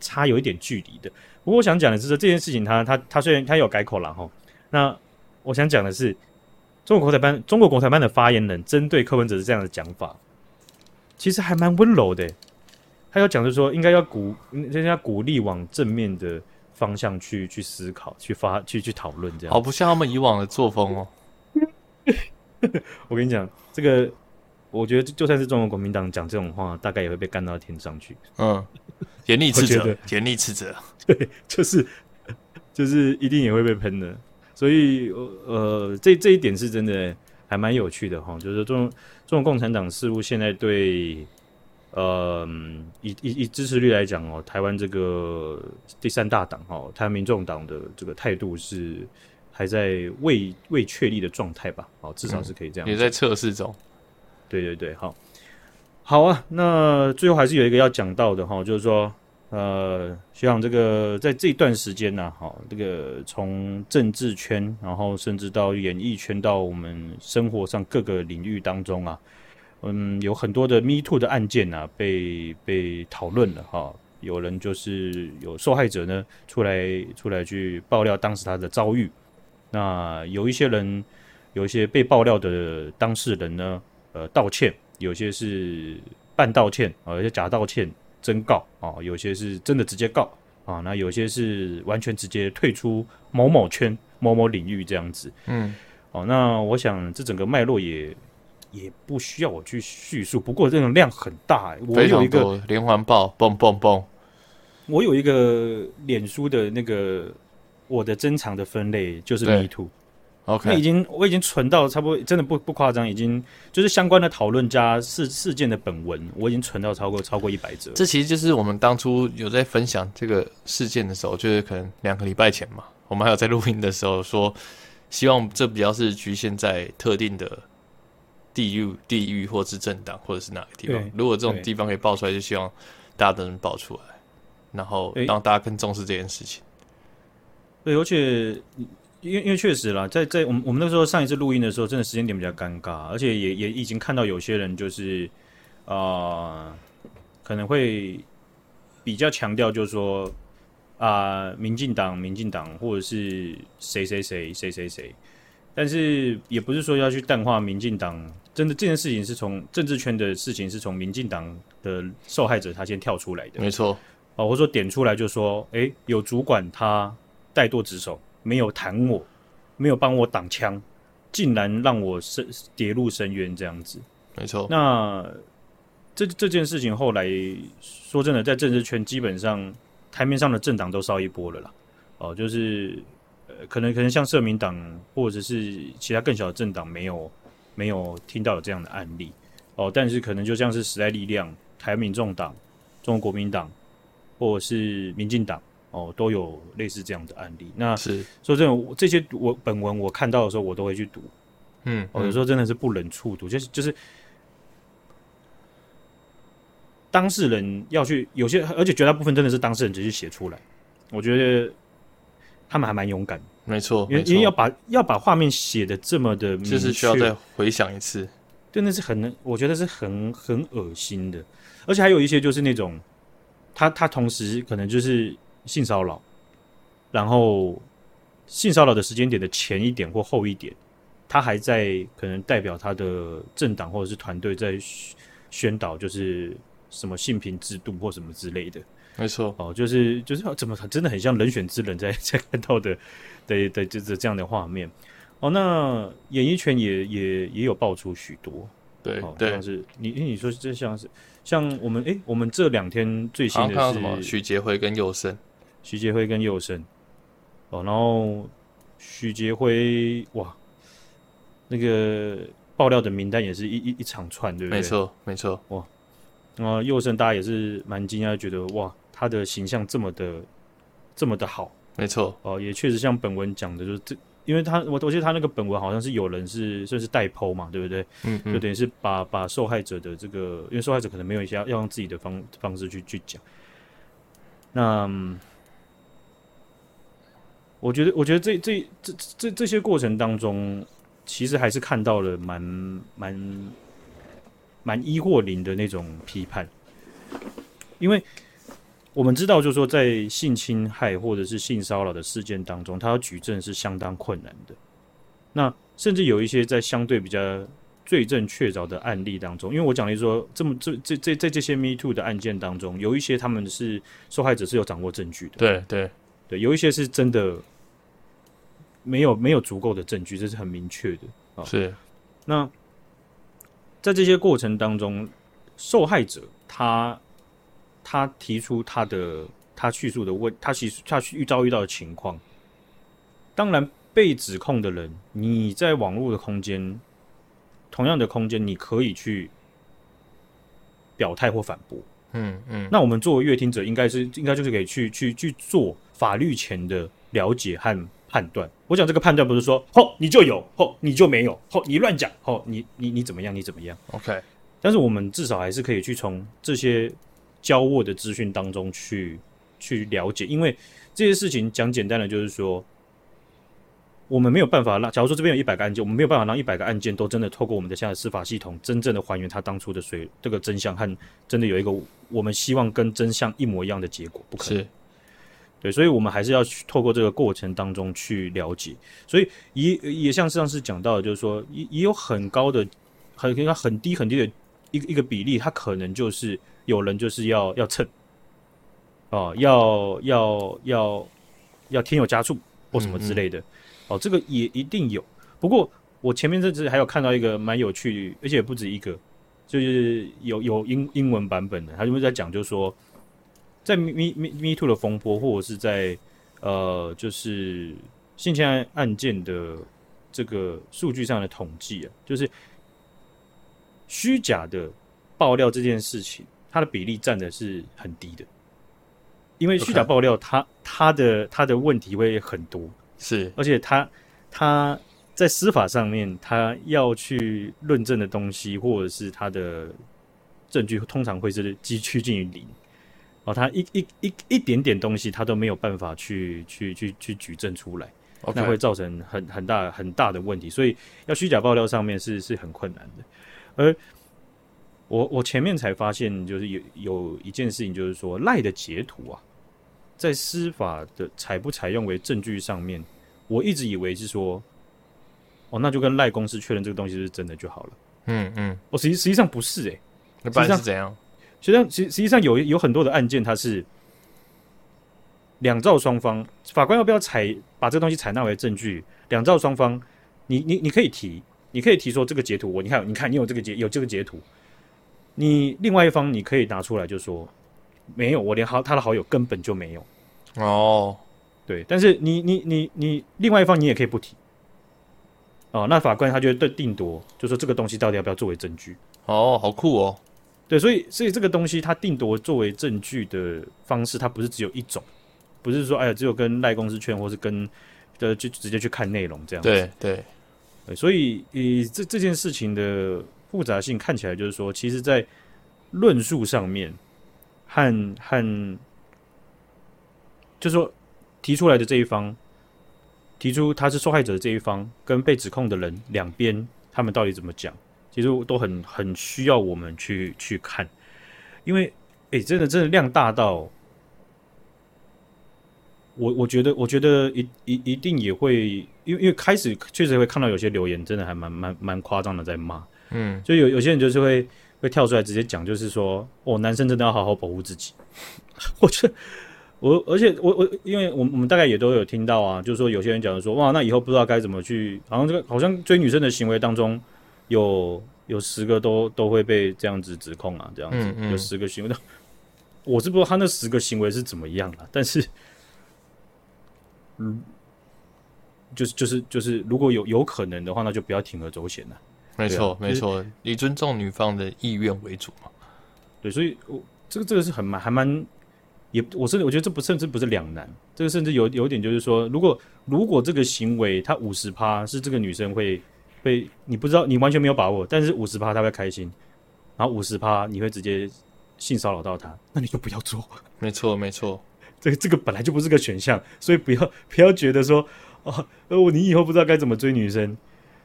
差，有一点距离的。不过我想讲的是说，这件事情他他他虽然他有改口了哈，那我想讲的是，中国国台办中国国台办的发言人针对柯文哲是这样的讲法，其实还蛮温柔的。他要讲就是说，应该要鼓，人家鼓励往正面的方向去去思考，去发去去讨论这样。好，不像他们以往的作风哦。[LAUGHS] 我跟你讲这个。我觉得就算是中国国民党讲这种话，大概也会被干到天上去。嗯，严厉斥责，严厉斥责。[LAUGHS] 对，就是就是一定也会被喷的。所以呃，这这一点是真的还蛮有趣的哈。就是中中国共产党似乎现在对呃以以以支持率来讲哦，台湾这个第三大党哦，台湾民众党的这个态度是还在未未确立的状态吧？哦，至少是可以这样，也在测试中。对对对，好，好啊。那最后还是有一个要讲到的哈，就是说，呃，学长这个在这一段时间呢，哈，这个从政治圈，然后甚至到演艺圈，到我们生活上各个领域当中啊，嗯，有很多的 Me Too 的案件啊，被被讨论了哈。有人就是有受害者呢，出来出来去爆料当时他的遭遇。那有一些人，有一些被爆料的当事人呢。呃，道歉，有些是半道歉啊，有些假道歉真告啊，有些是真的直接告啊，那有些是完全直接退出某某圈、某某领域这样子。嗯，哦，那我想这整个脉络也也不需要我去叙述。不过这种量很大，欸，我有一个连环爆，嘣嘣嘣！我有一个脸书的那个我的珍藏的分类就是 Me Too。OK，那已经我已经存到差不多，真的不不夸张，已经就是相关的讨论加事事件的本文，我已经存到超过超过一百则。这其实就是我们当初有在分享这个事件的时候，就是可能两个礼拜前嘛，我们还有在录音的时候说，希望这比较是局限在特定的地域、地域或是政党或者是哪个地方。如果这种地方可以爆出来，就希望大家都能爆出来，然后让大家更重视这件事情。对，而且。因为因为确实啦，在在我们我们那时候上一次录音的时候，真的时间点比较尴尬，而且也也已经看到有些人就是啊、呃，可能会比较强调，就是说啊、呃，民进党、民进党或者是谁谁谁谁谁谁，但是也不是说要去淡化民进党，真的这件事情是从政治圈的事情，是从民进党的受害者他先跳出来的，没错，哦，或者说点出来就说，哎，有主管他怠惰职守。没有弹我，没有帮我挡枪，竟然让我深跌入深渊这样子。没错。那这这件事情后来说真的，在政治圈基本上台面上的政党都烧一波了啦。哦，就是呃，可能可能像社民党或者是其他更小的政党没有没有听到有这样的案例哦，但是可能就像是时代力量、台湾民众党、中国国民党或者是民进党。哦，都有类似这样的案例。那是说真的，这些我本文我看到的时候，我都会去读。嗯，哦，有时候真的是不忍触读，就是就是当事人要去有些，而且绝大部分真的是当事人直接写出来。我觉得他们还蛮勇敢。没错，因为因为要把要把画面写的这么的，就是需要再回想一次。真的是很，我觉得是很很恶心的。而且还有一些就是那种，他他同时可能就是。性骚扰，然后性骚扰的时间点的前一点或后一点，他还在可能代表他的政党或者是团队在宣导，就是什么性平制度或什么之类的。没错，哦，就是就是怎么真的很像人选之人在在看到的，对对，就是这样的画面。哦，那演艺圈也也也有爆出许多，对，哦、对，像是你你说这像是像我们哎，我们这两天最新的是什么许杰辉跟佑生。许杰辉跟佑生，哦，然后许杰辉哇，那个爆料的名单也是一一一长串，对不对？没错，没错，哇，然后宥胜大家也是蛮惊讶，觉得哇，他的形象这么的这么的好，没错，哦，也确实像本文讲的，就是这，因为他我我记得他那个本文好像是有人是算是代 po 嘛，对不对？嗯，嗯，就等于是把把受害者的这个，因为受害者可能没有一些要用自己的方方式去去讲，那。我觉得，我觉得这这这这这些过程当中，其实还是看到了蛮蛮蛮一或零的那种批判，因为我们知道，就是说，在性侵害或者是性骚扰的事件当中，他要举证是相当困难的。那甚至有一些在相对比较罪证确凿的案例当中，因为我讲的是说，这么这这这在这些 Me Too 的案件当中，有一些他们是受害者是有掌握证据的，对对对，有一些是真的。没有没有足够的证据，这是很明确的啊。是，那在这些过程当中，受害者他他提出他的他叙述的问，他其实他遇遭遇到的情况，当然被指控的人，你在网络的空间，同样的空间，你可以去表态或反驳。嗯嗯。那我们作为阅听者，应该是应该就是可以去去去做法律前的了解和。判断，我讲这个判断不是说，吼你就有，吼你就没有，吼你乱讲，吼你你你怎么样，你怎么样？OK，但是我们至少还是可以去从这些交握的资讯当中去去了解，因为这些事情讲简单的就是说，我们没有办法让，假如说这边有一百个案件，我们没有办法让一百个案件都真的透过我们的现在司法系统，真正的还原他当初的水这个真相和真的有一个我们希望跟真相一模一样的结果，不可能。对，所以我们还是要去透过这个过程当中去了解，所以也也像上次讲到的，就是说也也有很高的、很很低很低的一个一个比例，它可能就是有人就是要要蹭，哦，要要要要添油加醋或什么之类的，嗯嗯哦，这个也一定有。不过我前面这次还有看到一个蛮有趣，而且不止一个，就是有有英英文版本的，他就会在讲，就是说，在 Me Me Me Too 的风波，或者是在呃，就是性侵案案件的这个数据上的统计啊，就是虚假的爆料这件事情，它的比例占的是很低的。因为虚假爆料它，它它的它的问题会很多，是，而且它它在司法上面，它要去论证的东西，或者是它的证据，通常会是趋趋近于零。哦，它一一一一点点东西，它都没有办法去去去去举证出来，Okay. 那会造成很很大很大的问题。所以要虚假爆料上面是是很困难的，而。我我前面才发现，就是有有一件事情，就是说赖的截图啊，在司法的采不采用为证据上面，我一直以为是说，哦，那就跟赖公司确认这个东西是真的就好了。嗯嗯，我实际实际上不是诶、欸，那不然是怎样？实际上实实际上有有很多的案件，它是两造双方，法官要不要采把这个东西采纳为证据？两造双方，你你你可以提，你可以提说这个截图，我你看你看你有这个截有这个截图。你另外一方你可以拿出来就说没有，我连好他的好友根本就没有。哦，对，但是你你你你另外一方你也可以不提。哦，那法官他就会定夺，就说这个东西到底要不要作为证据。哦，好酷哦，对，所以所以这个东西他定夺作为证据的方式，它不是只有一种，不是说哎呀只有跟赖公司劝，或是跟的就直接去看内容这样子，对对，对，所以以这这件事情的。复杂性看起来就是说，其实，在论述上面和和，就是说提出来的这一方，提出他是受害者的这一方，跟被指控的人两边，他们到底怎么讲，其实都很很需要我们去去看，因为哎、欸，真的真的量大到，我我觉得我觉得一一一定也会，因为因为开始确实会看到有些留言，真的还蛮蛮蛮夸张的在骂。嗯，就有有些人就是会会跳出来直接讲，就是说，哦，男生真的要好好保护自己。[LAUGHS] 我觉得，我而且我我，因为我我们大概也都有听到啊，就是说有些人讲说，哇，那以后不知道该怎么去，好像这个好像追女生的行为当中有有十个都都会被这样子指控啊，这样子嗯嗯有十个行为，我是不知道他那十个行为是怎么样啊，但是，嗯，就是就是就是，如果有有可能的话，那就不要铤而走险了。没错，啊、没错，以尊重女方的意愿为主嘛。对，所以，我这个这个是很蛮还蛮，也我甚至我觉得这不甚至不是两难，这个甚至有有一点就是说，如果如果这个行为他五十趴是这个女生会被你不知道你完全没有把握，但是五十趴她会开心，然后五十趴你会直接性骚扰到她，那你就不要做。[LAUGHS] 没错，没错，这个这个本来就不是个选项，所以不要不要觉得说哦，呃，你以后不知道该怎么追女生，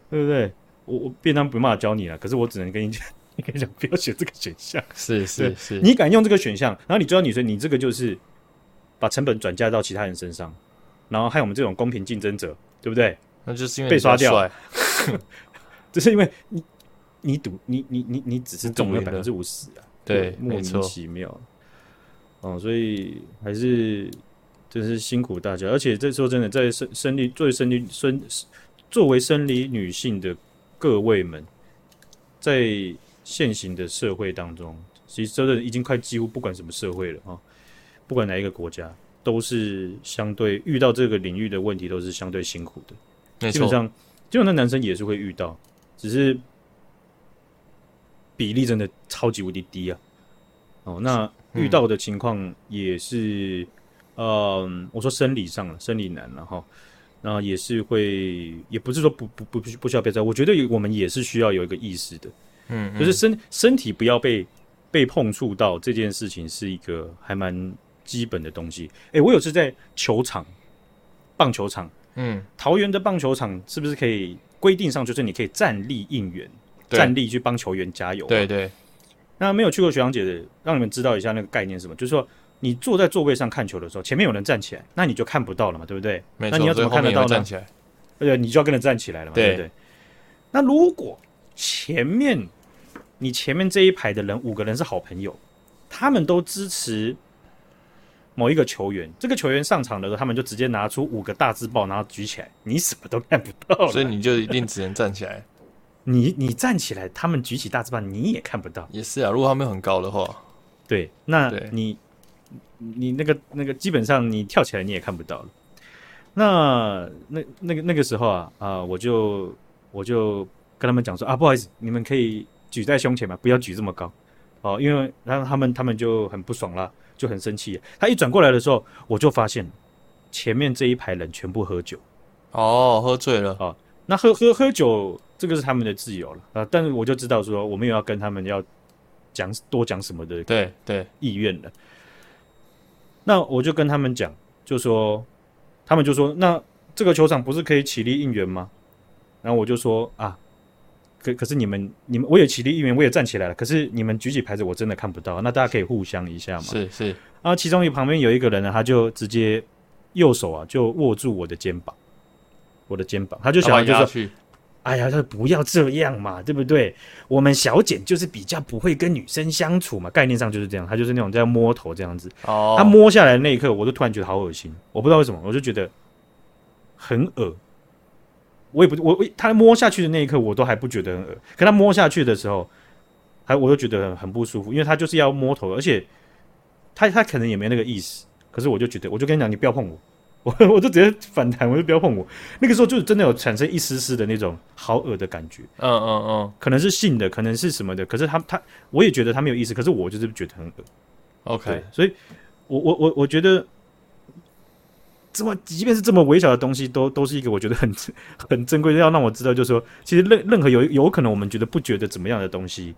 对不对？我我便当不骂教你了，可是我只能跟你讲，[LAUGHS] 你跟你讲不要选这个选项。[LAUGHS] 是是是，你敢用这个选项，然后你追到女生，你这个就是把成本转嫁到其他人身上，然后害我们这种公平竞争者，对不对？那就是因为被刷掉，[LAUGHS] 只是因为你你赌你你你你只是中了百分之五十啊，对，莫名其妙。哦、嗯，所以还是真是辛苦大家，而且这时候真的在生生理作为生理生作为生理女性的。各位们，在现行的社会当中，其实真的已经快几乎不管什么社会了啊，不管哪一个国家，都是相对遇到这个领域的问题都是相对辛苦的。基本上，基本上男生也是会遇到，只是比例真的超级无敌低啊。哦，那遇到的情况也是，嗯、呃，我说生理上了，生理难了哈。那也是会，也不是说不不不不不需要被在，我觉得我们也是需要有一个意识的，嗯，嗯，就是身身体不要被被碰触到这件事情是一个还蛮基本的东西。哎、欸，我有次在球场，棒球场，嗯，桃园的棒球场是不是可以规定上，就是你可以站立应援，站立去帮球员加油？对对。那没有去过学长姐的，让你们知道一下那个概念是什么，就是说。你坐在座位上看球的时候，前面有人站起来，那你就看不到了嘛，对不对？没错。那你要怎么看得到呢？站起来，对，你就要跟着站起来了嘛，对，对不对？那如果前面你前面这一排的人五个人是好朋友，他们都支持某一个球员，这个球员上场的时候，他们就直接拿出五个大字报，然后举起来，你什么都看不到，所以你就一定只能站起来。你你站起来，他们举起大字报，你也看不到。也是啊，如果他们很高的话，对，那你你那个那个基本上你跳起来你也看不到了。那那那个那个时候啊啊、呃，我就我就跟他们讲说啊，不好意思，你们可以举在胸前嘛，不要举这么高哦，因为然后他们他们就很不爽了。就很生气，他一转过来的时候，我就发现前面这一排人全部喝酒，哦，喝醉了啊。那喝喝喝酒，这个是他们的自由了啊。但是我就知道说，我没有要跟他们要讲多讲什么的，对对意愿了。那我就跟他们讲，就说他们就说，那这个球场不是可以起立应援吗？然后我就说啊。可可是你们你们我也起立应援，我也站起来了。可是你们举起牌子，我真的看不到。那大家可以互相一下嘛？是是。然后其中一旁边有一个人呢，他就直接右手啊就握住我的肩膀，我的肩膀，他就想要就说：“哎呀，他说不要这样嘛，对不对？我们小简就是比较不会跟女生相处嘛，概念上就是这样。他就是那种在摸头这样子。哦。他摸下来的那一刻，我就突然觉得好恶心。我不知道为什么，我就觉得很恶。我也不，我我他摸下去的那一刻，我都还不觉得很恶。可他摸下去的时候，还我就觉得很不舒服，因为他就是要摸头，而且他他可能也没那个意思。可是我就觉得，我就跟你讲，你不要碰我，我 [LAUGHS] 我就直接反弹，我就不要碰我。那个时候就真的有产生一丝丝的那种好恶的感觉。嗯嗯嗯，可能是性的，可能是什么的。可是他他，我也觉得他没有意思。可是我就是觉得很恶。OK，所以我我我我觉得。这么，即便是这么微小的东西，都都是一个我觉得很很珍贵的，要让我知道，就是说，其实任任何有有可能我们觉得不觉得怎么样的东西，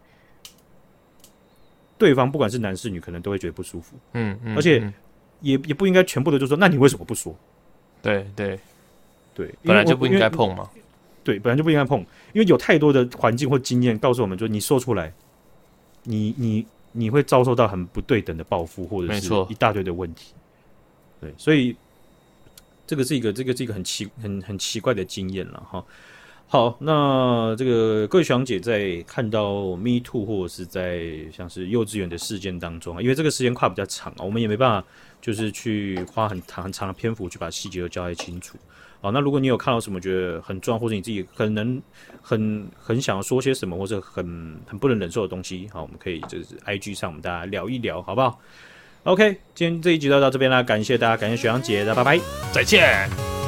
对方不管是男是女，可能都会觉得不舒服。嗯嗯，而且也也不应该全部的就说，那你为什么不说？对对对，本来就不应该碰嘛。对，本来就不应该碰，因为有太多的环境或经验告诉我们，就你说出来，你你你会遭受到很不对等的报复，或者是一大堆的问题。对，所以。这个是一个，这个是一个很奇、很很奇怪的经验了哈。好，那这个各位学长姐在看到 Me Too 或者是在像是幼稚园的事件当中啊，因为这个时间跨比较长啊，我们也没办法就是去花很长很长的篇幅去把细节都交代清楚。好，那如果你有看到什么觉得很重要，或者你自己可能很很想要说些什么，或者很很不能忍受的东西，好，我们可以就是 IG 上我们大家聊一聊，好不好？OK，今天这一集就到这边啦，感谢大家，感谢雪阳姐的，拜拜，再见。